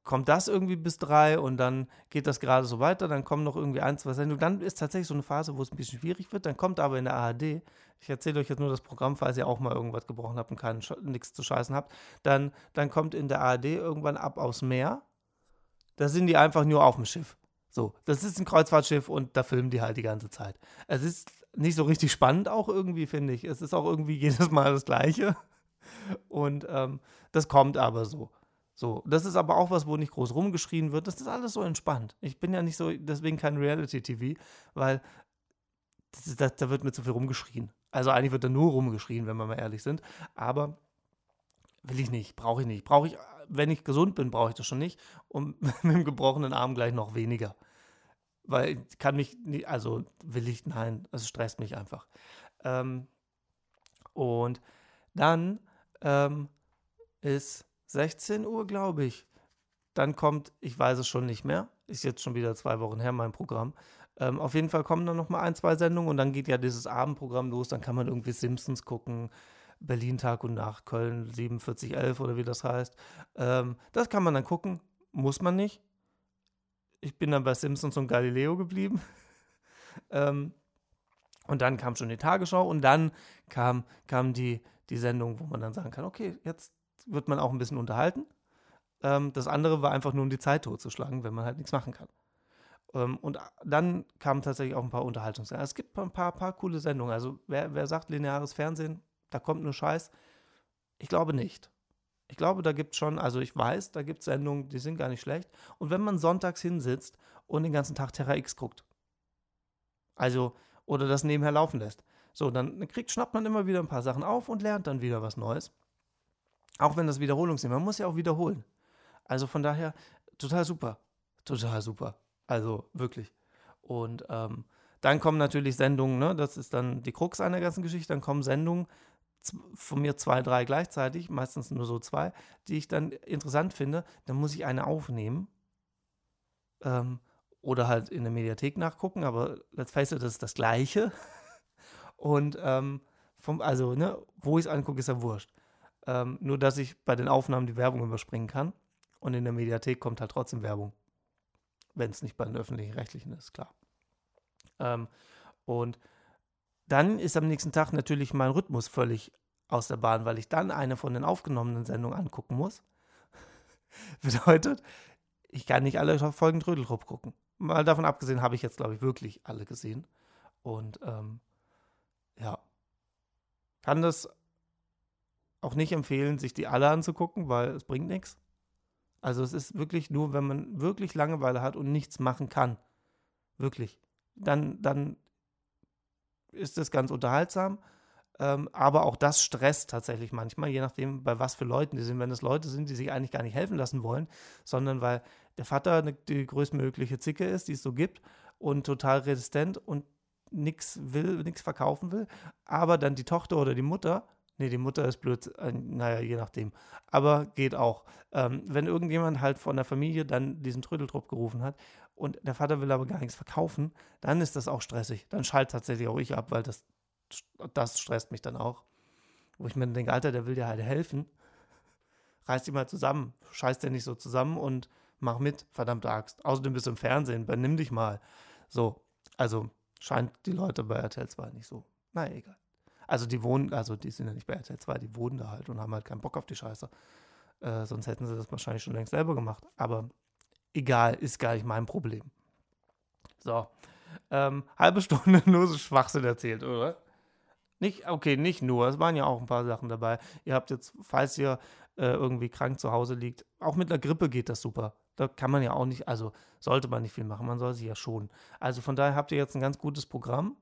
kommt das irgendwie bis drei und dann geht das gerade so weiter. Dann kommen noch irgendwie ein, zwei Sendungen. Dann ist tatsächlich so eine Phase, wo es ein bisschen schwierig wird. Dann kommt aber in der ARD, ich erzähle euch jetzt nur das Programm, falls ihr auch mal irgendwas gebrochen habt und nichts zu scheißen habt. Dann, dann kommt in der ARD irgendwann ab aufs Meer. Da sind die einfach nur auf dem Schiff. So, das ist ein Kreuzfahrtschiff und da filmen die halt die ganze Zeit. Es ist nicht so richtig spannend auch irgendwie, finde ich. Es ist auch irgendwie jedes Mal das Gleiche. Und ähm, das kommt aber so. So, das ist aber auch was, wo nicht groß rumgeschrien wird. Das ist alles so entspannt. Ich bin ja nicht so, deswegen kein Reality-TV, weil das, das, da wird mir zu viel rumgeschrien. Also eigentlich wird da nur rumgeschrien, wenn wir mal ehrlich sind. Aber will ich nicht, brauche ich nicht. Brauche ich, wenn ich gesund bin, brauche ich das schon nicht. Und mit dem gebrochenen Arm gleich noch weniger. Weil ich kann mich nicht, also will ich, nein, es stresst mich einfach. Ähm, und dann ähm, ist 16 Uhr, glaube ich. Dann kommt, ich weiß es schon nicht mehr, ist jetzt schon wieder zwei Wochen her, mein Programm. Ähm, auf jeden Fall kommen dann noch mal ein, zwei Sendungen und dann geht ja dieses Abendprogramm los. Dann kann man irgendwie Simpsons gucken, Berlin Tag und Nacht, Köln 4711 oder wie das heißt. Ähm, das kann man dann gucken, muss man nicht. Ich bin dann bei Simpsons und Galileo geblieben. ähm, und dann kam schon die Tagesschau und dann kam, kam die, die Sendung, wo man dann sagen kann, okay, jetzt wird man auch ein bisschen unterhalten. Ähm, das andere war einfach nur, um die Zeit totzuschlagen, wenn man halt nichts machen kann. Ähm, und dann kamen tatsächlich auch ein paar Unterhaltungssendungen. Es gibt ein paar, paar coole Sendungen. Also wer, wer sagt lineares Fernsehen, da kommt nur Scheiß. Ich glaube nicht. Ich glaube, da gibt es schon, also ich weiß, da gibt es Sendungen, die sind gar nicht schlecht. Und wenn man sonntags hinsitzt und den ganzen Tag Terra X guckt, also, oder das nebenher laufen lässt, so, dann kriegt, schnappt man immer wieder ein paar Sachen auf und lernt dann wieder was Neues. Auch wenn das Wiederholung sind. Man muss ja auch wiederholen. Also von daher, total super. Total super. Also wirklich. Und ähm, dann kommen natürlich Sendungen, ne? das ist dann die Krux einer ganzen Geschichte. Dann kommen Sendungen, von mir zwei, drei gleichzeitig, meistens nur so zwei, die ich dann interessant finde. Dann muss ich eine aufnehmen. Ähm, oder halt in der Mediathek nachgucken, aber let's face it, das ist das Gleiche. Und ähm, vom, also, ne, wo ich es angucke, ist ja wurscht. Ähm, nur, dass ich bei den Aufnahmen die Werbung überspringen kann. Und in der Mediathek kommt halt trotzdem Werbung. Wenn es nicht bei den öffentlich-rechtlichen ist, klar. Ähm, und dann ist am nächsten Tag natürlich mein Rhythmus völlig aus der Bahn, weil ich dann eine von den aufgenommenen Sendungen angucken muss. Bedeutet, ich kann nicht alle Folgen Trödeltrupp gucken. Mal davon abgesehen habe ich jetzt, glaube ich, wirklich alle gesehen. Und ähm, ja, kann das auch nicht empfehlen, sich die alle anzugucken, weil es bringt nichts. Also es ist wirklich nur, wenn man wirklich Langeweile hat und nichts machen kann. Wirklich. Dann, dann ist das ganz unterhaltsam. Ähm, aber auch das stresst tatsächlich manchmal, je nachdem, bei was für Leuten die sind. Wenn es Leute sind, die sich eigentlich gar nicht helfen lassen wollen, sondern weil der Vater eine, die größtmögliche Zicke ist, die es so gibt und total resistent und nichts will, nichts verkaufen will, aber dann die Tochter oder die Mutter Nee, die Mutter ist blöd, äh, naja, je nachdem. Aber geht auch. Ähm, wenn irgendjemand halt von der Familie dann diesen Trödeltrupp gerufen hat und der Vater will aber gar nichts verkaufen, dann ist das auch stressig. Dann schaltet tatsächlich auch ich ab, weil das, das stresst mich dann auch. Wo ich mir denke, Alter, der will dir halt helfen. Reiß dich mal zusammen. Scheiß dir nicht so zusammen und mach mit, verdammte Axt. Außerdem bist du im Fernsehen, benimm dich mal. So, also scheint die Leute bei RTL 2 nicht so. Na egal. Also die wohnen, also die sind ja nicht bei RTL 2, die wohnen da halt und haben halt keinen Bock auf die Scheiße. Äh, sonst hätten sie das wahrscheinlich schon längst selber gemacht. Aber egal, ist gar nicht mein Problem. So. Ähm, halbe Stunde nur so Schwachsinn erzählt, oder? Nicht, okay, nicht nur, es waren ja auch ein paar Sachen dabei. Ihr habt jetzt, falls ihr äh, irgendwie krank zu Hause liegt, auch mit einer Grippe geht das super. Da kann man ja auch nicht, also sollte man nicht viel machen, man soll sich ja schon. Also von daher habt ihr jetzt ein ganz gutes Programm.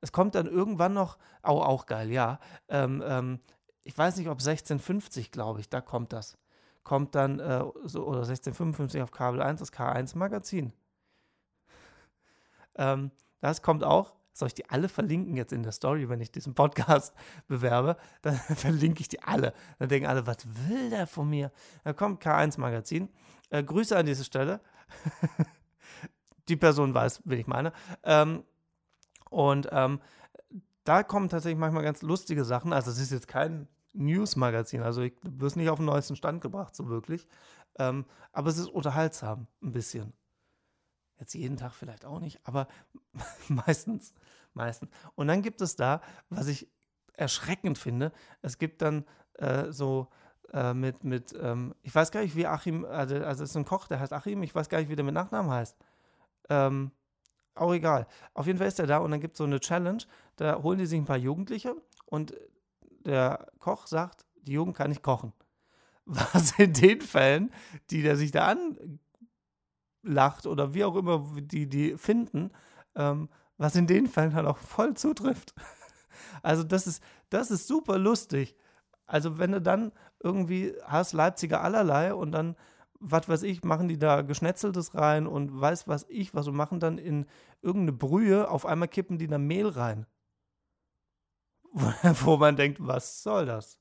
Es kommt dann irgendwann noch, auch, auch geil, ja. Ähm, ähm, ich weiß nicht, ob 1650, glaube ich, da kommt das. Kommt dann, äh, so, oder 1655 auf Kabel 1, das K1-Magazin. ähm, das kommt auch. Soll ich die alle verlinken jetzt in der Story, wenn ich diesen Podcast bewerbe? Dann verlinke ich die alle. Dann denken alle, was will der von mir? Da kommt K1-Magazin. Äh, Grüße an diese Stelle. die Person weiß, wen ich meine. Ähm, und ähm, da kommen tatsächlich manchmal ganz lustige Sachen. Also es ist jetzt kein News-Magazin, also ich wirst nicht auf den neuesten Stand gebracht, so wirklich. Ähm, aber es ist unterhaltsam, ein bisschen. Jetzt jeden Tag vielleicht auch nicht, aber meistens, meistens. Und dann gibt es da, was ich erschreckend finde, es gibt dann äh, so äh, mit, mit ähm, ich weiß gar nicht, wie Achim, also, also es ist ein Koch, der heißt Achim, ich weiß gar nicht, wie der mit Nachnamen heißt. Ähm, auch egal. Auf jeden Fall ist er da und dann gibt es so eine Challenge. Da holen die sich ein paar Jugendliche und der Koch sagt, die Jugend kann nicht kochen. Was in den Fällen, die der sich da anlacht oder wie auch immer die, die finden, ähm, was in den Fällen halt auch voll zutrifft. Also das ist, das ist super lustig. Also wenn du dann irgendwie hast Leipziger allerlei und dann was weiß ich, machen die da Geschnetzeltes rein und weiß was ich, was und machen dann in irgendeine Brühe, auf einmal kippen die da Mehl rein. Wo man denkt, was soll das?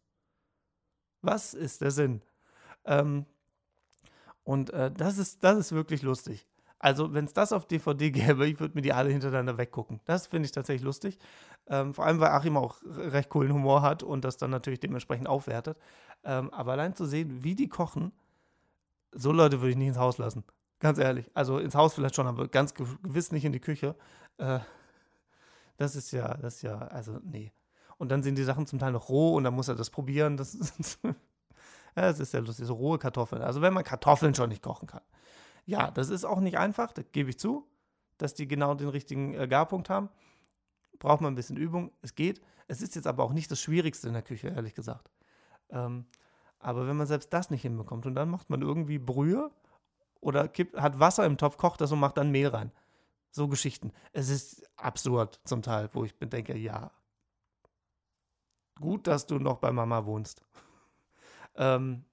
Was ist der Sinn? Ähm, und äh, das, ist, das ist wirklich lustig. Also, wenn es das auf DVD gäbe, ich würde mir die alle hintereinander weggucken. Das finde ich tatsächlich lustig. Ähm, vor allem, weil Achim auch recht coolen Humor hat und das dann natürlich dementsprechend aufwertet. Ähm, aber allein zu sehen, wie die kochen, so Leute würde ich nicht ins Haus lassen. Ganz ehrlich. Also ins Haus vielleicht schon, aber ganz gewiss nicht in die Küche. Äh, das ist ja, das ist ja, also nee. Und dann sind die Sachen zum Teil noch roh und dann muss er das probieren. Das ist, ja, das ist ja lustig, so rohe Kartoffeln. Also wenn man Kartoffeln schon nicht kochen kann. Ja, das ist auch nicht einfach, das gebe ich zu, dass die genau den richtigen äh, Garpunkt haben. Braucht man ein bisschen Übung. Es geht. Es ist jetzt aber auch nicht das Schwierigste in der Küche, ehrlich gesagt. Ähm, aber wenn man selbst das nicht hinbekommt und dann macht man irgendwie Brühe oder kippt, hat Wasser im Topf, kocht das und macht dann Mehl rein. So Geschichten. Es ist absurd zum Teil, wo ich denke, ja, gut, dass du noch bei Mama wohnst. ähm,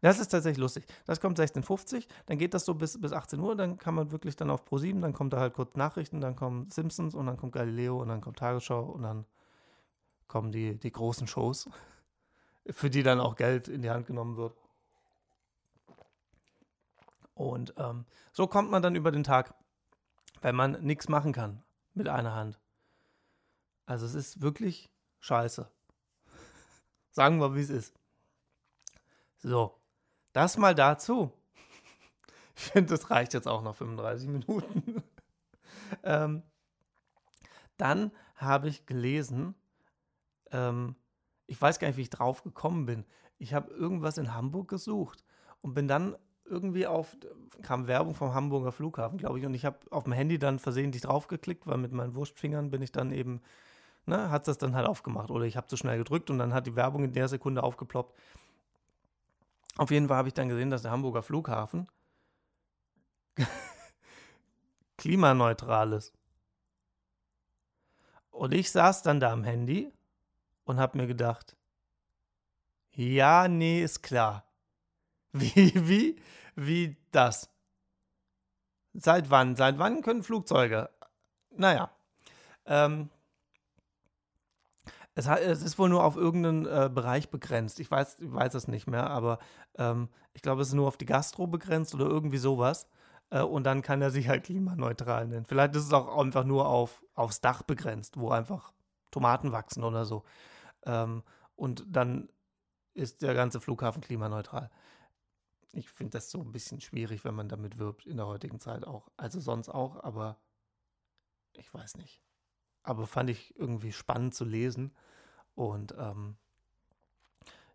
das ist tatsächlich lustig. Das kommt 16.50, dann geht das so bis, bis 18 Uhr, dann kann man wirklich dann auf Pro7, dann kommt da halt kurz Nachrichten, dann kommen Simpsons und dann kommt Galileo und dann kommt Tagesschau und dann kommen die, die großen Shows für die dann auch Geld in die Hand genommen wird. Und ähm, so kommt man dann über den Tag, wenn man nichts machen kann mit einer Hand. Also es ist wirklich scheiße. Sagen wir, wie es ist. So, das mal dazu. Ich finde, das reicht jetzt auch noch 35 Minuten. ähm, Dann habe ich gelesen, ähm, ich weiß gar nicht, wie ich drauf gekommen bin. Ich habe irgendwas in Hamburg gesucht und bin dann irgendwie auf, kam Werbung vom Hamburger Flughafen, glaube ich, und ich habe auf dem Handy dann versehentlich draufgeklickt, weil mit meinen Wurstfingern bin ich dann eben, ne, hat das dann halt aufgemacht oder ich habe zu schnell gedrückt und dann hat die Werbung in der Sekunde aufgeploppt. Auf jeden Fall habe ich dann gesehen, dass der Hamburger Flughafen klimaneutral ist. Und ich saß dann da am Handy und habe mir gedacht, ja, nee, ist klar. Wie, wie, wie das? Seit wann? Seit wann können Flugzeuge? Naja. Ähm, es, es, ist wohl nur auf irgendeinen äh, Bereich begrenzt. Ich weiß, ich weiß es nicht mehr, aber ähm, ich glaube, es ist nur auf die Gastro begrenzt oder irgendwie sowas. Äh, und dann kann er sich halt klimaneutral nennen. Vielleicht ist es auch einfach nur auf, aufs Dach begrenzt, wo einfach Tomaten wachsen oder so. Ähm, und dann ist der ganze Flughafen klimaneutral. Ich finde das so ein bisschen schwierig, wenn man damit wirbt in der heutigen Zeit auch. Also sonst auch, aber ich weiß nicht. Aber fand ich irgendwie spannend zu lesen. Und ähm,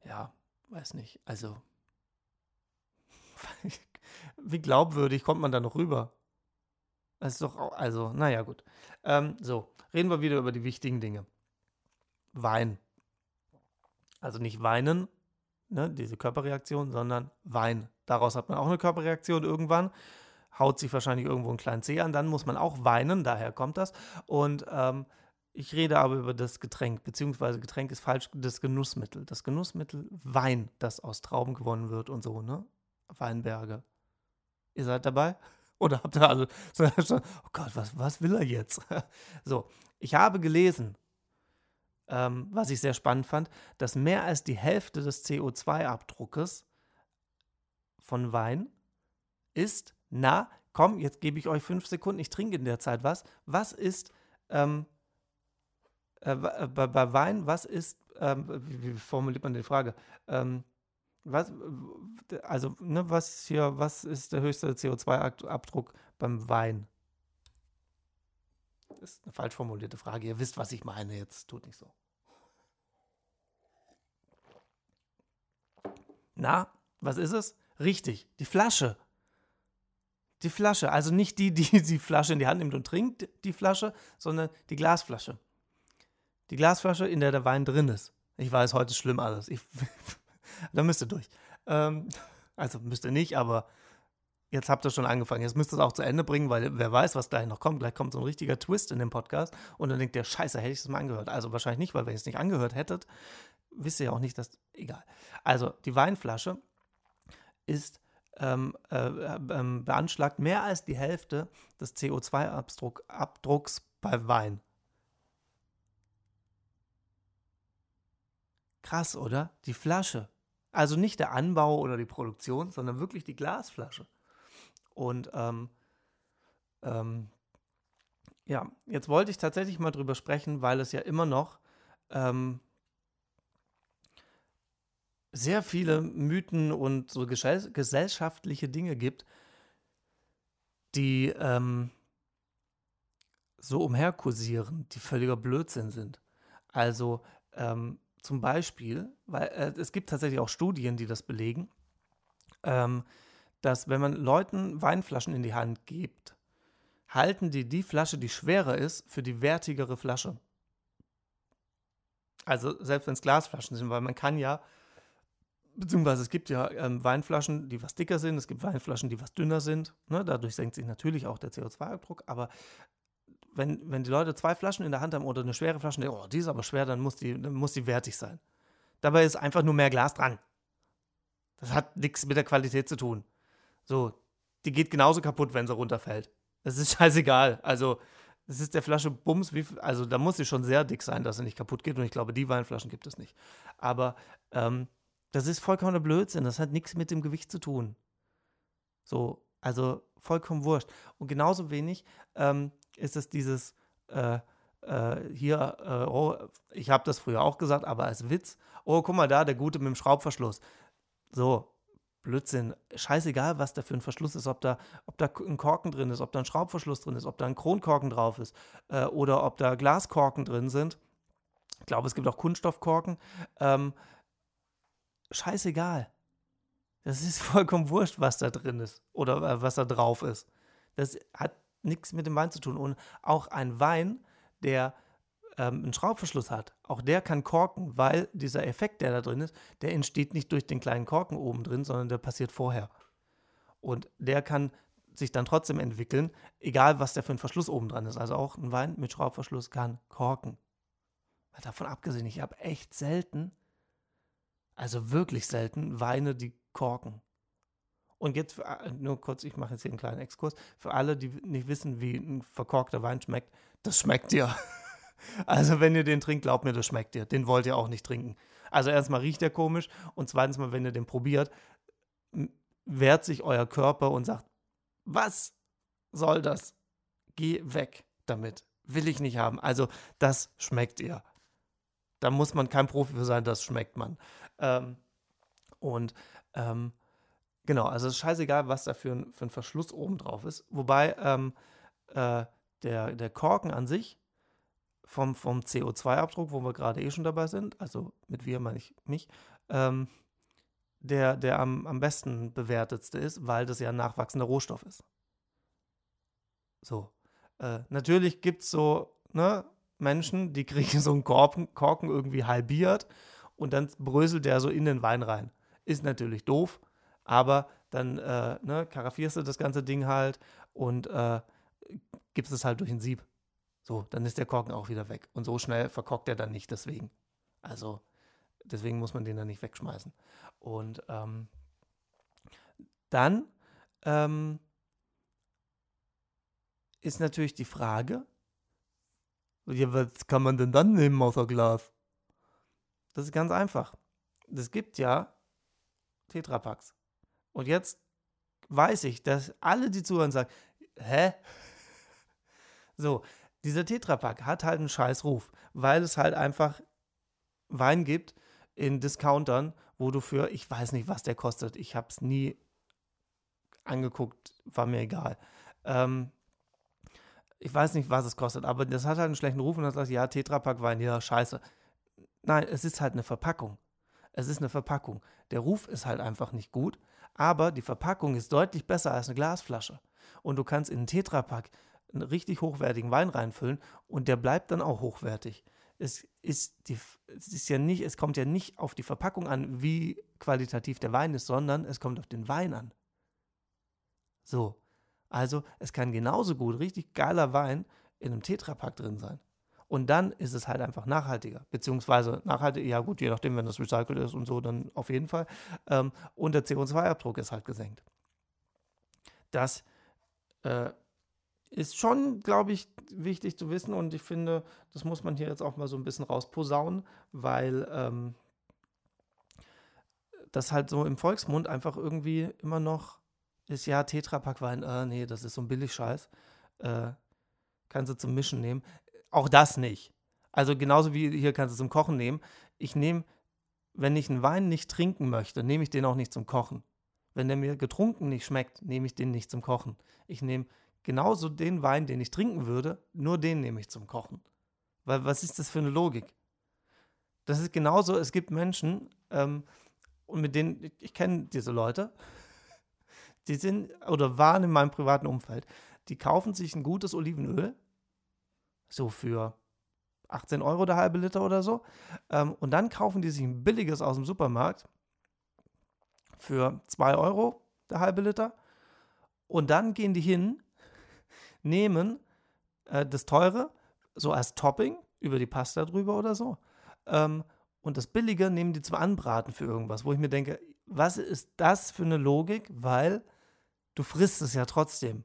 ja, weiß nicht. Also, wie glaubwürdig kommt man da noch rüber? Das ist doch, auch, also, naja, gut. Ähm, so, reden wir wieder über die wichtigen Dinge. Wein. Also nicht weinen, ne, diese Körperreaktion, sondern Wein. Daraus hat man auch eine Körperreaktion irgendwann. Haut sich wahrscheinlich irgendwo einen kleinen Zeh an, dann muss man auch weinen, daher kommt das. Und ähm, ich rede aber über das Getränk, beziehungsweise Getränk ist falsch, das Genussmittel. Das Genussmittel Wein, das aus Trauben gewonnen wird und so, ne? Weinberge. Ihr seid dabei? Oder habt ihr alle oh Gott, was, was will er jetzt? so, ich habe gelesen, ähm, was ich sehr spannend fand, dass mehr als die Hälfte des CO2-Abdruckes von Wein ist, na, komm, jetzt gebe ich euch fünf Sekunden, ich trinke in der Zeit was. Was ist ähm, äh, äh bei, bei, Wein, was ist, ähm, wie, wie, formuliert man die Frage? Ähm, was, also, ne, was hier, was ist der höchste CO2-Abdruck beim Wein? Das ist eine falsch formulierte Frage. Ihr wisst, was ich meine. Jetzt tut nicht so. Na, was ist es? Richtig, die Flasche. Die Flasche. Also nicht die, die die Flasche in die Hand nimmt und trinkt, die Flasche, sondern die Glasflasche. Die Glasflasche, in der der Wein drin ist. Ich weiß, heute ist schlimm alles. Ich, da müsst ihr durch. Ähm, also müsst ihr nicht, aber jetzt habt ihr schon angefangen. Jetzt müsst ihr es auch zu Ende bringen, weil wer weiß, was gleich noch kommt. Gleich kommt so ein richtiger Twist in dem Podcast und dann denkt ihr, scheiße, hätte ich das mal angehört. Also wahrscheinlich nicht, weil wenn ihr es nicht angehört hättet, wisst ihr ja auch nicht, dass, egal. Also die Weinflasche ist ähm, äh, äh, beanschlagt mehr als die Hälfte des CO2-Abdrucks bei Wein. Krass, oder? Die Flasche. Also nicht der Anbau oder die Produktion, sondern wirklich die Glasflasche. Und ähm, ähm, ja, jetzt wollte ich tatsächlich mal drüber sprechen, weil es ja immer noch ähm, sehr viele Mythen und so gesellschaftliche Dinge gibt, die ähm, so umherkursieren, die völliger Blödsinn sind. Also ähm, zum Beispiel, weil äh, es gibt tatsächlich auch Studien, die das belegen, ähm, dass wenn man Leuten Weinflaschen in die Hand gibt, halten die die Flasche, die schwerer ist, für die wertigere Flasche. Also selbst wenn es Glasflaschen sind, weil man kann ja beziehungsweise es gibt ja ähm, Weinflaschen, die was dicker sind, es gibt Weinflaschen, die was dünner sind. Ne? Dadurch senkt sich natürlich auch der CO2-Abdruck. Aber wenn, wenn die Leute zwei Flaschen in der Hand haben oder eine schwere Flasche, oh, die ist aber schwer, dann muss die, dann muss die wertig sein. Dabei ist einfach nur mehr Glas dran. Das hat nichts mit der Qualität zu tun. So, die geht genauso kaputt, wenn sie runterfällt. Das ist scheißegal. Also, es ist der Flasche Bums, wie, also da muss sie schon sehr dick sein, dass sie nicht kaputt geht. Und ich glaube, die Weinflaschen gibt es nicht. Aber ähm, das ist vollkommener Blödsinn. Das hat nichts mit dem Gewicht zu tun. So, also vollkommen wurscht. Und genauso wenig ähm, ist es dieses äh, äh, hier, äh, oh, ich habe das früher auch gesagt, aber als Witz. Oh, guck mal da, der Gute mit dem Schraubverschluss. So, Blödsinn. Scheißegal, was da für ein Verschluss ist, ob da, ob da ein Korken drin ist, ob da ein Schraubverschluss drin ist, ob da ein Kronkorken drauf ist äh, oder ob da Glaskorken drin sind. Ich glaube, es gibt auch Kunststoffkorken. Ähm, scheißegal. Das ist vollkommen wurscht, was da drin ist oder äh, was da drauf ist. Das hat nichts mit dem Wein zu tun. Und auch ein Wein, der ähm, einen Schraubverschluss hat, auch der kann korken, weil dieser Effekt, der da drin ist, der entsteht nicht durch den kleinen Korken oben drin, sondern der passiert vorher. Und der kann sich dann trotzdem entwickeln, egal was der für ein Verschluss oben dran ist. Also auch ein Wein mit Schraubverschluss kann korken. Davon abgesehen, ich habe echt selten, also wirklich selten, Weine, die korken. Und jetzt für, nur kurz, ich mache jetzt hier einen kleinen Exkurs. Für alle, die nicht wissen, wie ein verkorkter Wein schmeckt, das schmeckt dir. Also, wenn ihr den trinkt, glaubt mir, das schmeckt dir. Den wollt ihr auch nicht trinken. Also, erstmal riecht der komisch und zweitens mal, wenn ihr den probiert, wehrt sich euer Körper und sagt: Was soll das? Geh weg damit. Will ich nicht haben. Also, das schmeckt ihr. Da muss man kein Profi für sein, das schmeckt man. Ähm, und ähm, genau, also es ist scheißegal, was da für ein, für ein Verschluss oben drauf ist. Wobei ähm, äh, der, der Korken an sich vom, vom CO2-Abdruck, wo wir gerade eh schon dabei sind, also mit wir meine ich mich, ähm, der, der am, am besten bewertetste ist, weil das ja ein nachwachsender Rohstoff ist. So. Äh, natürlich gibt es so ne, Menschen, die kriegen so einen Korken, Korken irgendwie halbiert und dann bröselt der so in den Wein rein. Ist natürlich doof, aber dann äh, ne, karaffierst du das ganze Ding halt und äh, gibst es halt durch ein Sieb. So, dann ist der Korken auch wieder weg. Und so schnell verkorkt er dann nicht deswegen. Also, deswegen muss man den dann nicht wegschmeißen. Und ähm, dann ähm, ist natürlich die Frage, ja, was kann man denn dann nehmen außer Glas? Das ist ganz einfach. Es gibt ja Tetrapacks. Und jetzt weiß ich, dass alle, die zuhören, sagen, hä? So, dieser Tetrapack hat halt einen scheiß Ruf, weil es halt einfach Wein gibt in Discountern, wo du für, ich weiß nicht, was der kostet, ich habe es nie angeguckt, war mir egal. Ähm, ich weiß nicht, was es kostet, aber das hat halt einen schlechten Ruf und dann sagst du, ja, Tetrapack Wein, ja, scheiße. Nein, es ist halt eine Verpackung. Es ist eine Verpackung. Der Ruf ist halt einfach nicht gut, aber die Verpackung ist deutlich besser als eine Glasflasche. Und du kannst in einen Tetrapack einen richtig hochwertigen Wein reinfüllen und der bleibt dann auch hochwertig. Es ist, die, es ist ja nicht, es kommt ja nicht auf die Verpackung an, wie qualitativ der Wein ist, sondern es kommt auf den Wein an. So. Also, es kann genauso gut richtig geiler Wein in einem Tetrapack drin sein. Und dann ist es halt einfach nachhaltiger. Beziehungsweise nachhaltig, ja gut, je nachdem, wenn das recycelt ist und so, dann auf jeden Fall. Ähm, und der CO2-Abdruck ist halt gesenkt. Das äh, ist schon, glaube ich, wichtig zu wissen und ich finde, das muss man hier jetzt auch mal so ein bisschen rausposaunen, weil ähm, das halt so im Volksmund einfach irgendwie immer noch ist, ja, Tetrapack-Wein, äh, nee, das ist so ein Billigscheiß. Äh, kannst du zum Mischen nehmen. Auch das nicht. Also genauso wie hier kannst du zum Kochen nehmen. Ich nehme, wenn ich einen Wein nicht trinken möchte, nehme ich den auch nicht zum Kochen. Wenn der mir getrunken nicht schmeckt, nehme ich den nicht zum Kochen. Ich nehme genauso den Wein, den ich trinken würde, nur den nehme ich zum Kochen. Weil was ist das für eine Logik? Das ist genauso, es gibt Menschen, ähm, und mit denen, ich, ich kenne diese Leute, die sind oder waren in meinem privaten Umfeld, die kaufen sich ein gutes Olivenöl, so für 18 Euro der halbe Liter oder so, ähm, und dann kaufen die sich ein billiges aus dem Supermarkt für 2 Euro der halbe Liter, und dann gehen die hin nehmen äh, das teure so als Topping über die Pasta drüber oder so. Ähm, und das billige nehmen die zum Anbraten für irgendwas, wo ich mir denke, was ist das für eine Logik? Weil du frisst es ja trotzdem.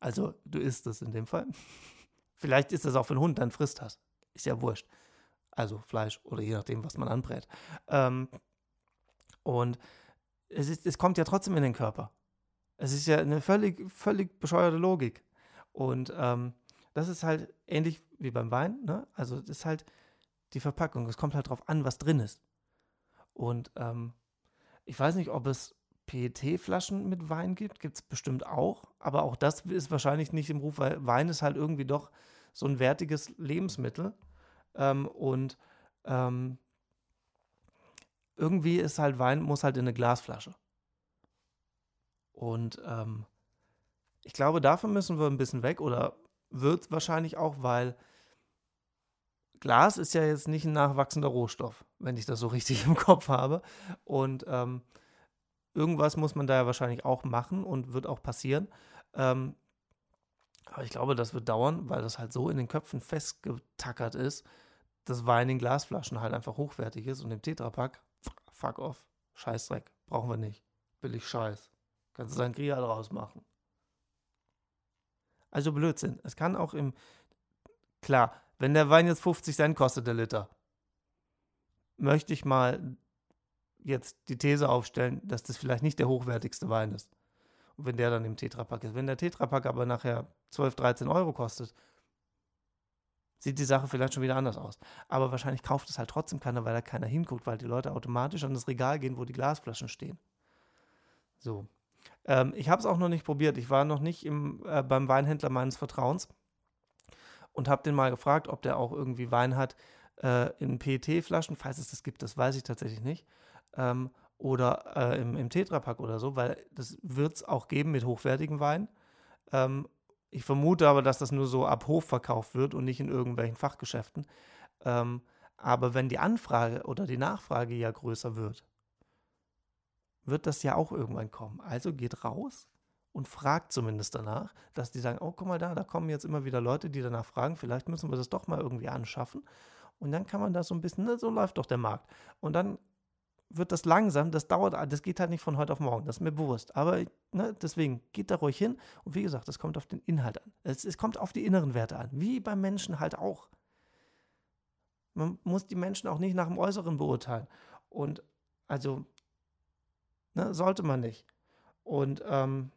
Also du isst es in dem Fall. Vielleicht ist es auch für einen Hund, dann frisst das. Ist ja wurscht. Also Fleisch oder je nachdem, was man anbrät. Ähm, und es, ist, es kommt ja trotzdem in den Körper. Es ist ja eine völlig, völlig bescheuerte Logik. Und ähm, das ist halt ähnlich wie beim Wein. Ne? Also das ist halt die Verpackung. Es kommt halt drauf an, was drin ist. Und ähm, ich weiß nicht, ob es PET-Flaschen mit Wein gibt, gibt es bestimmt auch. Aber auch das ist wahrscheinlich nicht im Ruf, weil Wein ist halt irgendwie doch so ein wertiges Lebensmittel. Ähm, und ähm, irgendwie ist halt Wein, muss halt in eine Glasflasche. Und ähm, ich glaube, davon müssen wir ein bisschen weg oder wird wahrscheinlich auch, weil Glas ist ja jetzt nicht ein nachwachsender Rohstoff, wenn ich das so richtig im Kopf habe. Und ähm, irgendwas muss man da ja wahrscheinlich auch machen und wird auch passieren. Ähm, aber ich glaube, das wird dauern, weil das halt so in den Köpfen festgetackert ist, dass Wein in Glasflaschen halt einfach hochwertig ist und im Tetrapack, fuck off, Scheißdreck, brauchen wir nicht. Billig Scheiß. Kannst du Sangria draus machen. Also Blödsinn. Es kann auch im, klar, wenn der Wein jetzt 50 Cent kostet, der Liter, möchte ich mal jetzt die These aufstellen, dass das vielleicht nicht der hochwertigste Wein ist. Und wenn der dann im Tetrapack ist. Wenn der Tetrapack aber nachher 12, 13 Euro kostet, sieht die Sache vielleicht schon wieder anders aus. Aber wahrscheinlich kauft es halt trotzdem keiner, weil da keiner hinguckt, weil die Leute automatisch an das Regal gehen, wo die Glasflaschen stehen. So. Ähm, ich habe es auch noch nicht probiert. Ich war noch nicht im, äh, beim Weinhändler meines Vertrauens und habe den mal gefragt, ob der auch irgendwie Wein hat äh, in PET-Flaschen. Falls es das gibt, das weiß ich tatsächlich nicht ähm, oder äh, im, im Tetrapack oder so, weil das wird es auch geben mit hochwertigem Wein. Ähm, ich vermute aber, dass das nur so ab Hof verkauft wird und nicht in irgendwelchen Fachgeschäften. Ähm, aber wenn die Anfrage oder die Nachfrage ja größer wird, wird das ja auch irgendwann kommen. Also geht raus und fragt zumindest danach, dass die sagen, oh, guck mal da, da kommen jetzt immer wieder Leute, die danach fragen, vielleicht müssen wir das doch mal irgendwie anschaffen. Und dann kann man da so ein bisschen, ne, so läuft doch der Markt. Und dann wird das langsam, das dauert, das geht halt nicht von heute auf morgen, das ist mir bewusst. Aber ne, deswegen geht da ruhig hin und wie gesagt, das kommt auf den Inhalt an. Es, es kommt auf die inneren Werte an, wie beim Menschen halt auch. Man muss die Menschen auch nicht nach dem Äußeren beurteilen. Und also, ne, sollte man nicht. Und ähm,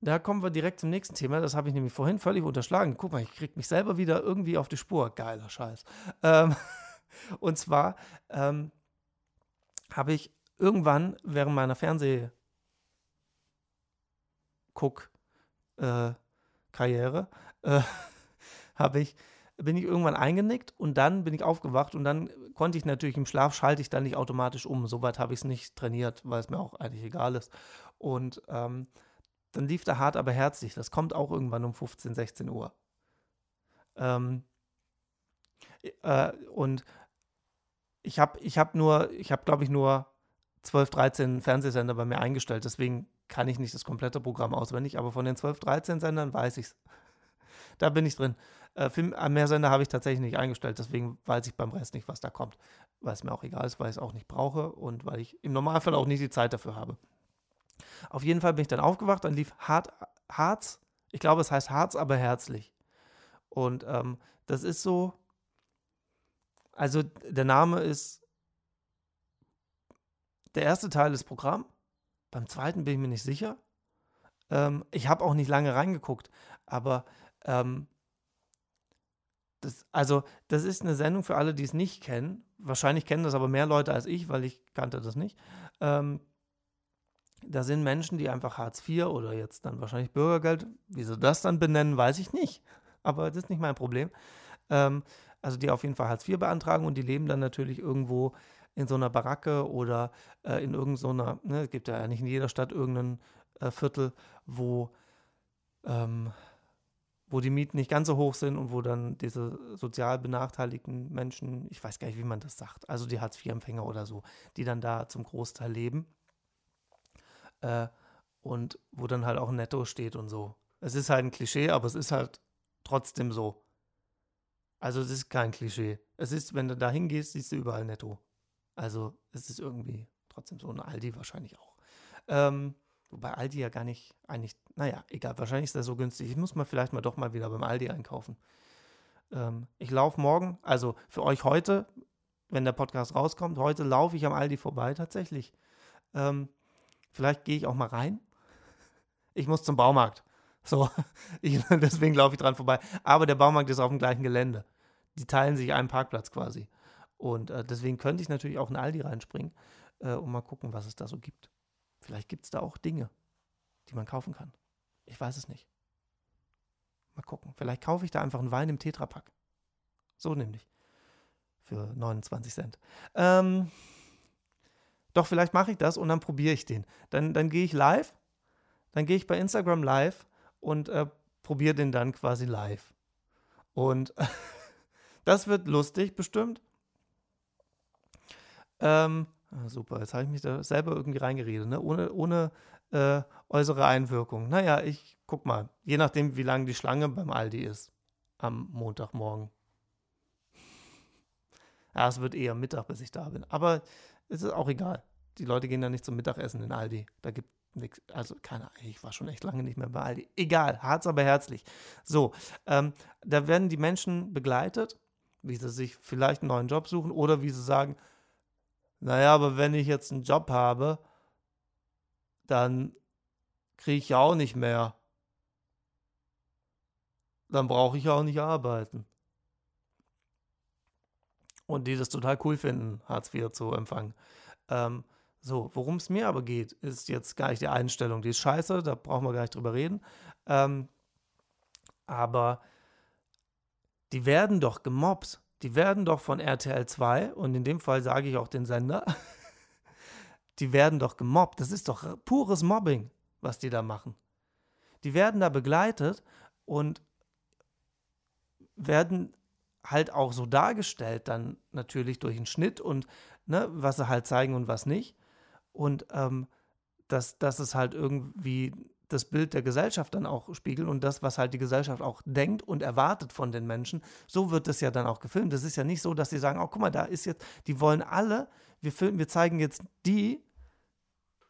da kommen wir direkt zum nächsten Thema. Das habe ich nämlich vorhin völlig unterschlagen. Guck mal, ich kriege mich selber wieder irgendwie auf die Spur. Geiler Scheiß. Ähm, und zwar ähm, habe ich irgendwann während meiner Fernsehguck äh, äh, habe ich bin ich irgendwann eingenickt und dann bin ich aufgewacht und dann konnte ich natürlich im Schlaf schalte ich dann nicht automatisch um. Soweit habe ich es nicht trainiert, weil es mir auch eigentlich egal ist. Und ähm, dann lief der hart aber herzlich. Das kommt auch irgendwann um 15, 16 Uhr. Ähm, äh, und ich habe ich hab nur, ich habe glaube ich nur 12, 13 Fernsehsender bei mir eingestellt. Deswegen kann ich nicht das komplette Programm auswendig, aber von den 12, 13 Sendern weiß ich es. da bin ich drin. Äh, Film, äh, mehr Sender habe ich tatsächlich nicht eingestellt, deswegen weiß ich beim Rest nicht, was da kommt. Weil es mir auch egal ist, weil ich es auch nicht brauche und weil ich im Normalfall auch nicht die Zeit dafür habe. Auf jeden Fall bin ich dann aufgewacht, dann lief Hart, Harz, ich glaube, es heißt Harz, aber herzlich. Und ähm, das ist so, also der Name ist der erste Teil ist Programm. Beim zweiten bin ich mir nicht sicher. Ähm, ich habe auch nicht lange reingeguckt, aber ähm, das, also das ist eine Sendung für alle, die es nicht kennen. Wahrscheinlich kennen das aber mehr Leute als ich, weil ich kannte das nicht. Ähm, da sind Menschen, die einfach Hartz IV oder jetzt dann wahrscheinlich Bürgergeld, wie sie das dann benennen, weiß ich nicht. Aber das ist nicht mein Problem. Ähm, also die auf jeden Fall Hartz IV beantragen und die leben dann natürlich irgendwo in so einer Baracke oder äh, in irgendeiner, so ne, es gibt ja nicht in jeder Stadt irgendein äh, Viertel, wo, ähm, wo die Mieten nicht ganz so hoch sind und wo dann diese sozial benachteiligten Menschen, ich weiß gar nicht, wie man das sagt, also die Hartz-IV-Empfänger oder so, die dann da zum Großteil leben äh, und wo dann halt auch Netto steht und so. Es ist halt ein Klischee, aber es ist halt trotzdem so. Also es ist kein Klischee. Es ist, wenn du da hingehst, siehst du überall Netto. Also es ist irgendwie trotzdem so ein Aldi wahrscheinlich auch. Ähm, wobei Aldi ja gar nicht, eigentlich, naja, egal, wahrscheinlich ist der so günstig. Ich muss mal vielleicht mal doch mal wieder beim Aldi einkaufen. Ähm, ich laufe morgen, also für euch heute, wenn der Podcast rauskommt, heute laufe ich am Aldi vorbei tatsächlich. Ähm, vielleicht gehe ich auch mal rein. Ich muss zum Baumarkt. So, ich, deswegen laufe ich dran vorbei. Aber der Baumarkt ist auf dem gleichen Gelände die teilen sich einen Parkplatz quasi. Und äh, deswegen könnte ich natürlich auch in Aldi reinspringen. äh, und mal gucken, was es da so gibt. Vielleicht gibt es da auch Dinge, die man kaufen kann. Ich weiß es nicht. Mal gucken. Vielleicht kaufe ich da einfach einen Wein im Tetrapack. So nämlich. Für 29 Cent. Ähm, doch, vielleicht mache ich das und dann probiere ich den. Dann, dann gehe ich live. Dann gehe ich bei Instagram live und äh, probiere den dann quasi live. Und das wird lustig, bestimmt. Ähm, ah, super, jetzt habe ich mich da selber irgendwie reingeredet, ne? ohne, ohne äh, äußere Einwirkung. Naja, ich guck mal, je nachdem, wie lang die Schlange beim Aldi ist am Montagmorgen. Ja, es wird eher Mittag, bis ich da bin. Aber es ist auch egal. Die Leute gehen da nicht zum Mittagessen in Aldi. Da gibt nichts. Also, keine Ahnung, ich war schon echt lange nicht mehr bei Aldi. Egal, Harz aber herzlich. So, ähm, da werden die Menschen begleitet, wie sie sich vielleicht einen neuen Job suchen oder wie sie sagen, naja, aber wenn ich jetzt einen Job habe, dann kriege ich ja auch nicht mehr. Dann brauche ich ja auch nicht arbeiten. Und die das total cool finden, Hartz IV zu empfangen. Ähm, so, worum es mir aber geht, ist jetzt gar nicht die Einstellung. Die ist scheiße, da brauchen wir gar nicht drüber reden. Ähm, aber die werden doch gemobbt. Die werden doch von RTL 2, und in dem Fall sage ich auch den Sender, die werden doch gemobbt. Das ist doch pures Mobbing, was die da machen. Die werden da begleitet und werden halt auch so dargestellt, dann natürlich durch einen Schnitt und ne, was sie halt zeigen und was nicht. Und ähm, dass, dass es halt irgendwie das Bild der Gesellschaft dann auch spiegelt und das, was halt die Gesellschaft auch denkt und erwartet von den Menschen. So wird es ja dann auch gefilmt. Das ist ja nicht so, dass sie sagen, oh, guck mal, da ist jetzt, die wollen alle, wir filmen, wir zeigen jetzt die,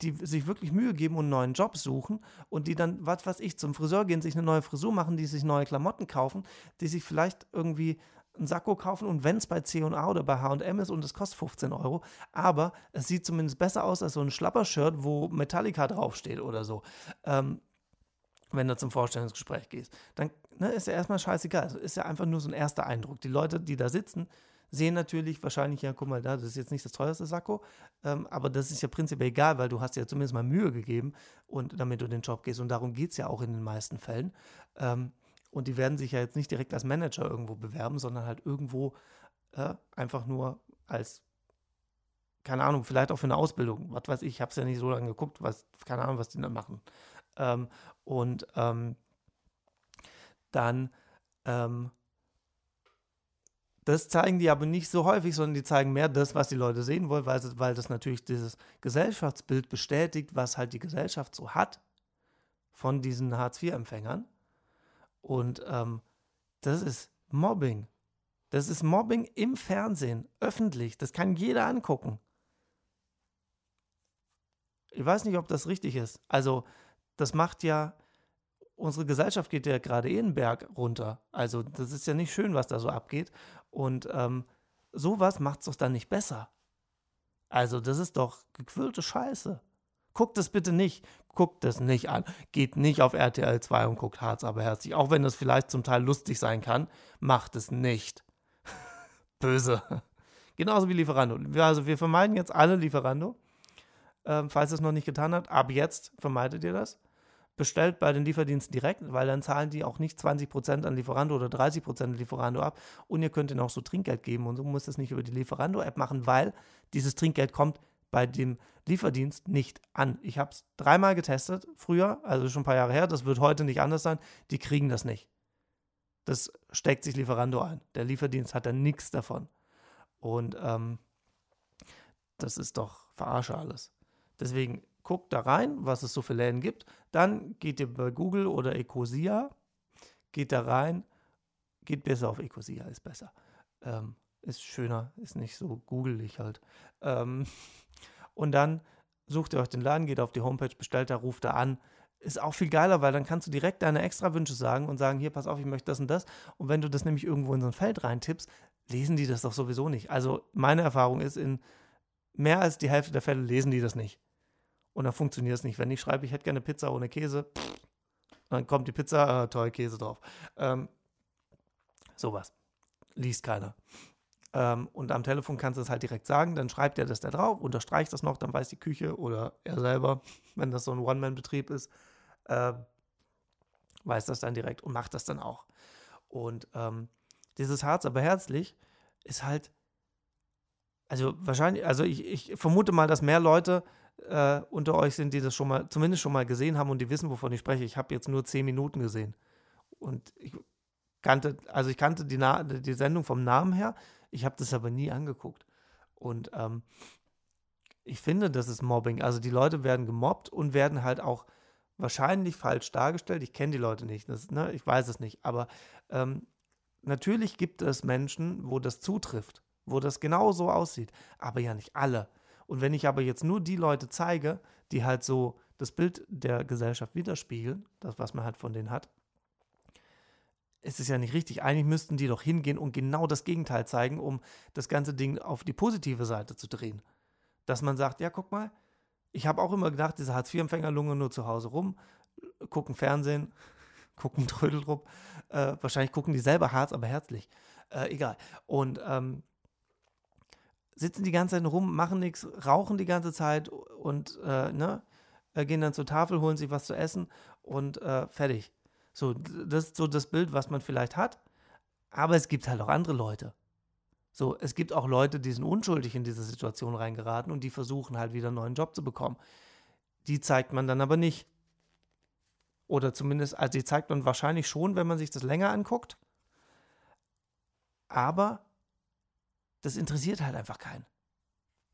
die sich wirklich Mühe geben und einen neuen Job suchen und die dann, was weiß ich, zum Friseur gehen, sich eine neue Frisur machen, die sich neue Klamotten kaufen, die sich vielleicht irgendwie einen Sakko kaufen und wenn es bei C&A oder bei H&M ist und es kostet 15 Euro, aber es sieht zumindest besser aus als so ein Schlapper-Shirt, wo Metallica draufsteht oder so. Ähm, wenn du zum Vorstellungsgespräch gehst, dann ne, ist ja erstmal scheißegal. Also ist ja einfach nur so ein erster Eindruck. Die Leute, die da sitzen, sehen natürlich wahrscheinlich, ja, guck mal da, das ist jetzt nicht das teuerste Sakko, ähm, aber das ist ja prinzipiell egal, weil du hast dir zumindest mal Mühe gegeben und damit du den Job gehst und darum geht es ja auch in den meisten Fällen. Ähm, und die werden sich ja jetzt nicht direkt als Manager irgendwo bewerben, sondern halt irgendwo äh, einfach nur als, keine Ahnung, vielleicht auch für eine Ausbildung. Was weiß ich, ich habe es ja nicht so lange geguckt, was, keine Ahnung, was die dann machen. Ähm, und ähm, dann, ähm, das zeigen die aber nicht so häufig, sondern die zeigen mehr das, was die Leute sehen wollen, weil, weil das natürlich dieses Gesellschaftsbild bestätigt, was halt die Gesellschaft so hat von diesen Hartz-IV-Empfängern. Und ähm, das ist Mobbing. Das ist Mobbing im Fernsehen, öffentlich. Das kann jeder angucken. Ich weiß nicht, ob das richtig ist. Also, das macht ja, unsere Gesellschaft geht ja gerade eh den Berg runter. Also, das ist ja nicht schön, was da so abgeht. Und ähm, sowas macht es doch dann nicht besser. Also, das ist doch gequirlte Scheiße. Guckt es bitte nicht. Guckt es nicht an. Geht nicht auf RTL 2 und guckt Harz aber herzlich. Auch wenn das vielleicht zum Teil lustig sein kann, macht es nicht. Böse. Genauso wie Lieferando. Also wir vermeiden jetzt alle Lieferando. Ähm, falls ihr es noch nicht getan habt, ab jetzt vermeidet ihr das. Bestellt bei den Lieferdiensten direkt, weil dann zahlen die auch nicht 20% an Lieferando oder 30% an Lieferando ab. Und ihr könnt ihnen auch so Trinkgeld geben und so muss es nicht über die Lieferando-App machen, weil dieses Trinkgeld kommt bei dem Lieferdienst nicht an. Ich habe es dreimal getestet, früher, also schon ein paar Jahre her, das wird heute nicht anders sein, die kriegen das nicht. Das steckt sich Lieferando ein. Der Lieferdienst hat da nichts davon. Und ähm, das ist doch verarsche alles. Deswegen guckt da rein, was es so für Läden gibt. Dann geht ihr bei Google oder Ecosia, geht da rein, geht besser auf Ecosia, ist besser. Ähm, ist schöner, ist nicht so googelig halt. Ähm, und dann sucht ihr euch den Laden, geht auf die Homepage, bestellt da, ruft da an. Ist auch viel geiler, weil dann kannst du direkt deine extra Wünsche sagen und sagen, hier, pass auf, ich möchte das und das. Und wenn du das nämlich irgendwo in so ein Feld reintippst, lesen die das doch sowieso nicht. Also meine Erfahrung ist, in mehr als die Hälfte der Fälle lesen die das nicht. Und dann funktioniert es nicht. Wenn ich schreibe, ich hätte gerne Pizza ohne Käse, dann kommt die Pizza, äh, toll, Käse drauf. Ähm, sowas. Liest keiner. Ähm, und am Telefon kannst du es halt direkt sagen, dann schreibt er das da drauf, unterstreicht das noch, dann weiß die Küche oder er selber, wenn das so ein One-Man-Betrieb ist, äh, weiß das dann direkt und macht das dann auch. Und ähm, dieses Harz aber herzlich ist halt, also wahrscheinlich, also ich, ich vermute mal, dass mehr Leute äh, unter euch sind, die das schon mal, zumindest schon mal gesehen haben und die wissen, wovon ich spreche. Ich habe jetzt nur zehn Minuten gesehen. Und ich kannte, also ich kannte die, Na die Sendung vom Namen her, ich habe das aber nie angeguckt. Und ähm, ich finde, das ist Mobbing. Also die Leute werden gemobbt und werden halt auch wahrscheinlich falsch dargestellt. Ich kenne die Leute nicht, das, ne, ich weiß es nicht. Aber ähm, natürlich gibt es Menschen, wo das zutrifft, wo das genau so aussieht. Aber ja nicht alle. Und wenn ich aber jetzt nur die Leute zeige, die halt so das Bild der Gesellschaft widerspiegeln, das, was man halt von denen hat, es ist ja nicht richtig. Eigentlich müssten die doch hingehen und genau das Gegenteil zeigen, um das ganze Ding auf die positive Seite zu drehen. Dass man sagt, ja, guck mal, ich habe auch immer gedacht, diese Hartz-IV-Empfänger lungern nur zu Hause rum, gucken Fernsehen, gucken Trödeltrupp. Äh, wahrscheinlich gucken die selber Harz, aber herzlich. Äh, egal. Und ähm, sitzen die ganze Zeit rum, machen nichts, rauchen die ganze Zeit und äh, ne, äh, gehen dann zur Tafel, holen sich was zu essen und äh, fertig. So, das ist so das Bild, was man vielleicht hat. Aber es gibt halt auch andere Leute. So, es gibt auch Leute, die sind unschuldig in diese Situation reingeraten und die versuchen halt wieder einen neuen Job zu bekommen. Die zeigt man dann aber nicht. Oder zumindest, also die zeigt man wahrscheinlich schon, wenn man sich das länger anguckt. Aber das interessiert halt einfach keinen.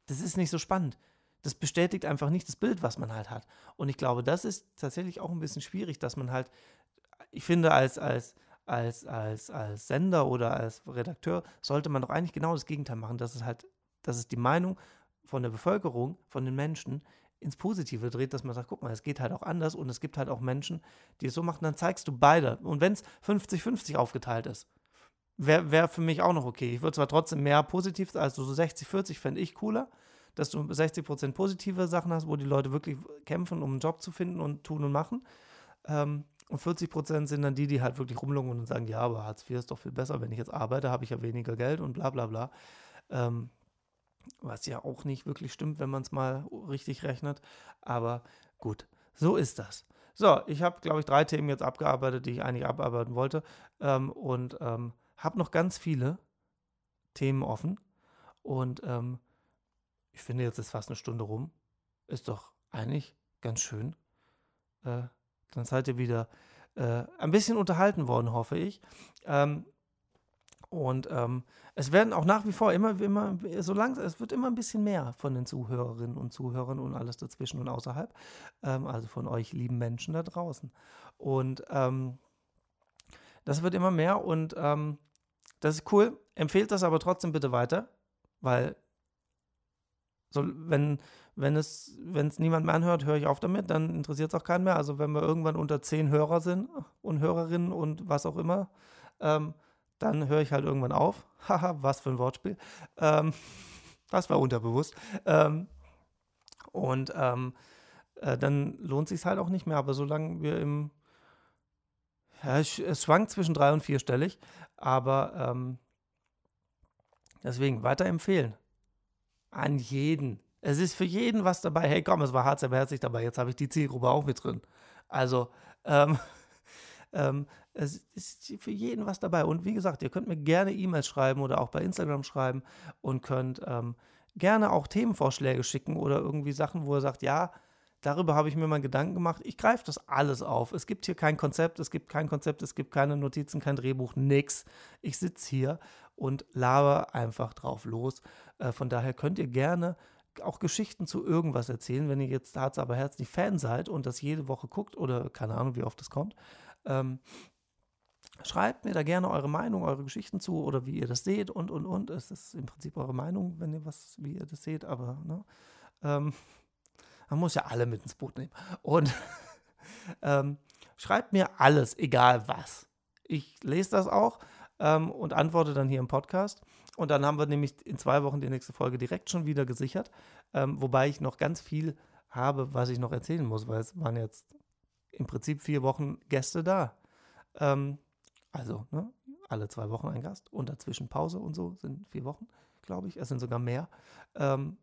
Das ist nicht so spannend. Das bestätigt einfach nicht das Bild, was man halt hat. Und ich glaube, das ist tatsächlich auch ein bisschen schwierig, dass man halt ich finde, als, als, als, als, als Sender oder als Redakteur sollte man doch eigentlich genau das Gegenteil machen, dass es halt, dass es die Meinung von der Bevölkerung, von den Menschen ins Positive dreht, dass man sagt, guck mal, es geht halt auch anders und es gibt halt auch Menschen, die es so machen, dann zeigst du beide. Und wenn es 50-50 aufgeteilt ist, wäre wär für mich auch noch okay. Ich würde zwar trotzdem mehr positiv, also so 60-40 fände ich cooler, dass du 60% positive Sachen hast, wo die Leute wirklich kämpfen, um einen Job zu finden und tun und machen. Ähm, und 40 Prozent sind dann die, die halt wirklich rumlungen und sagen, ja, aber Hartz IV ist doch viel besser, wenn ich jetzt arbeite, habe ich ja weniger Geld und bla bla bla. Ähm, was ja auch nicht wirklich stimmt, wenn man es mal richtig rechnet. Aber gut, so ist das. So, ich habe, glaube ich, drei Themen jetzt abgearbeitet, die ich eigentlich abarbeiten wollte. Ähm, und ähm, habe noch ganz viele Themen offen. Und ähm, ich finde, jetzt ist fast eine Stunde rum. Ist doch eigentlich ganz schön. Äh, dann seid ihr wieder äh, ein bisschen unterhalten worden, hoffe ich. Ähm, und ähm, es werden auch nach wie vor immer, immer, so langsam, es wird immer ein bisschen mehr von den Zuhörerinnen und Zuhörern und alles dazwischen und außerhalb. Ähm, also von euch lieben Menschen da draußen. Und ähm, das wird immer mehr und ähm, das ist cool. Empfehlt das aber trotzdem bitte weiter, weil so, wenn, wenn es, wenn es niemand mehr anhört, höre ich auf damit, dann interessiert es auch keinen mehr. Also wenn wir irgendwann unter zehn Hörer sind und Hörerinnen und was auch immer, ähm, dann höre ich halt irgendwann auf. Haha, was für ein Wortspiel. Ähm, das war unterbewusst. Ähm, und ähm, äh, dann lohnt sich halt auch nicht mehr. Aber solange wir im, ja, es schwankt zwischen drei und vierstellig, aber ähm, deswegen weiterempfehlen. An jeden. Es ist für jeden was dabei. Hey, komm, es war hart, herzlich dabei. Jetzt habe ich die Zielgruppe auch mit drin. Also, ähm, ähm, es ist für jeden was dabei. Und wie gesagt, ihr könnt mir gerne E-Mails schreiben oder auch bei Instagram schreiben und könnt ähm, gerne auch Themenvorschläge schicken oder irgendwie Sachen, wo ihr sagt, ja, darüber habe ich mir mal Gedanken gemacht. Ich greife das alles auf. Es gibt hier kein Konzept, es gibt kein Konzept, es gibt keine Notizen, kein Drehbuch, nix. Ich sitze hier und laber einfach drauf los. Äh, von daher könnt ihr gerne auch Geschichten zu irgendwas erzählen, wenn ihr jetzt Harz aber herzlich Fan seid und das jede Woche guckt oder keine Ahnung, wie oft das kommt. Ähm, schreibt mir da gerne eure Meinung, eure Geschichten zu oder wie ihr das seht und und und. Es ist im Prinzip eure Meinung, wenn ihr was, wie ihr das seht, aber ne, ähm, man muss ja alle mit ins Boot nehmen. Und ähm, schreibt mir alles, egal was. Ich lese das auch ähm, und antworte dann hier im Podcast. Und dann haben wir nämlich in zwei Wochen die nächste Folge direkt schon wieder gesichert. Ähm, wobei ich noch ganz viel habe, was ich noch erzählen muss, weil es waren jetzt im Prinzip vier Wochen Gäste da. Ähm, also, ne? alle zwei Wochen ein Gast und dazwischen Pause und so sind vier Wochen, glaube ich. Es sind sogar mehr. Ähm,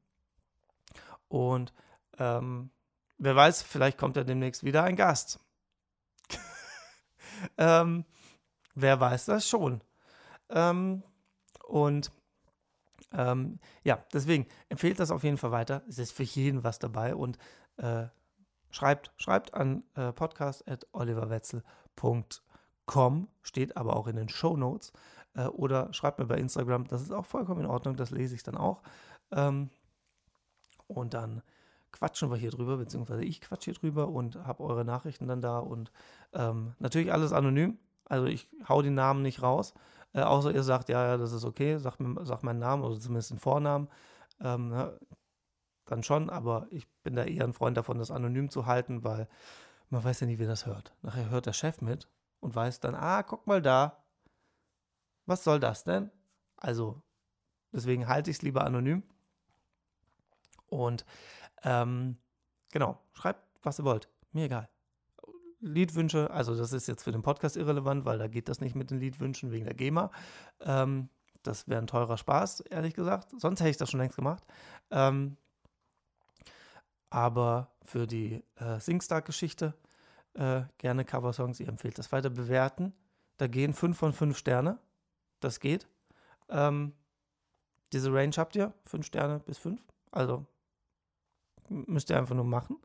und ähm, wer weiß, vielleicht kommt ja demnächst wieder ein Gast. ähm, wer weiß das schon. Und ähm, ja, deswegen empfehlt das auf jeden Fall weiter. Es ist für jeden was dabei und äh, schreibt, schreibt an äh, podcast.oliverwetzel.com, steht aber auch in den Show Notes. Äh, oder schreibt mir bei Instagram, das ist auch vollkommen in Ordnung, das lese ich dann auch. Ähm, und dann quatschen wir hier drüber, beziehungsweise ich quatsche hier drüber und habe eure Nachrichten dann da und ähm, natürlich alles anonym. Also ich hau die Namen nicht raus, äh, außer ihr sagt, ja, ja, das ist okay, sagt, sagt meinen Namen oder zumindest den Vornamen. Ähm, ja, dann schon, aber ich bin da eher ein Freund davon, das anonym zu halten, weil man weiß ja nie, wer das hört. Nachher hört der Chef mit und weiß dann, ah, guck mal da, was soll das denn? Also, deswegen halte ich es lieber anonym. Und ähm, genau, schreibt, was ihr wollt. Mir egal. Liedwünsche, also das ist jetzt für den Podcast irrelevant, weil da geht das nicht mit den Liedwünschen wegen der GEMA. Ähm, das wäre ein teurer Spaß, ehrlich gesagt. Sonst hätte ich das schon längst gemacht. Ähm, aber für die äh, Singstar-Geschichte äh, gerne Coversongs. Ihr empfehlt das weiter bewerten. Da gehen 5 von 5 Sterne. Das geht. Ähm, diese Range habt ihr, 5 Sterne bis 5. Also müsst ihr einfach nur machen.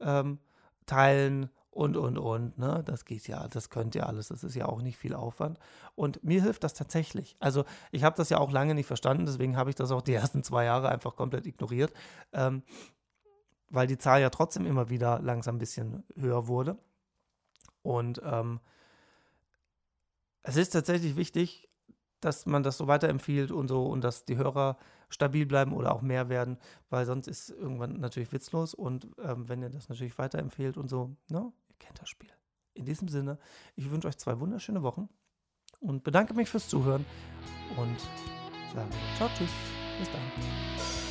Ähm, teilen und, und, und. Ne? Das geht ja, das könnt ihr alles. Das ist ja auch nicht viel Aufwand. Und mir hilft das tatsächlich. Also ich habe das ja auch lange nicht verstanden, deswegen habe ich das auch die ersten zwei Jahre einfach komplett ignoriert. Ähm, weil die Zahl ja trotzdem immer wieder langsam ein bisschen höher wurde. Und ähm, es ist tatsächlich wichtig, dass man das so weiterempfiehlt und so und dass die Hörer stabil bleiben oder auch mehr werden, weil sonst ist irgendwann natürlich witzlos und ähm, wenn ihr das natürlich weiterempfehlt und so, ne, kennt das Spiel. In diesem Sinne, ich wünsche euch zwei wunderschöne Wochen und bedanke mich fürs Zuhören und sage ciao, tschüss, bis dann.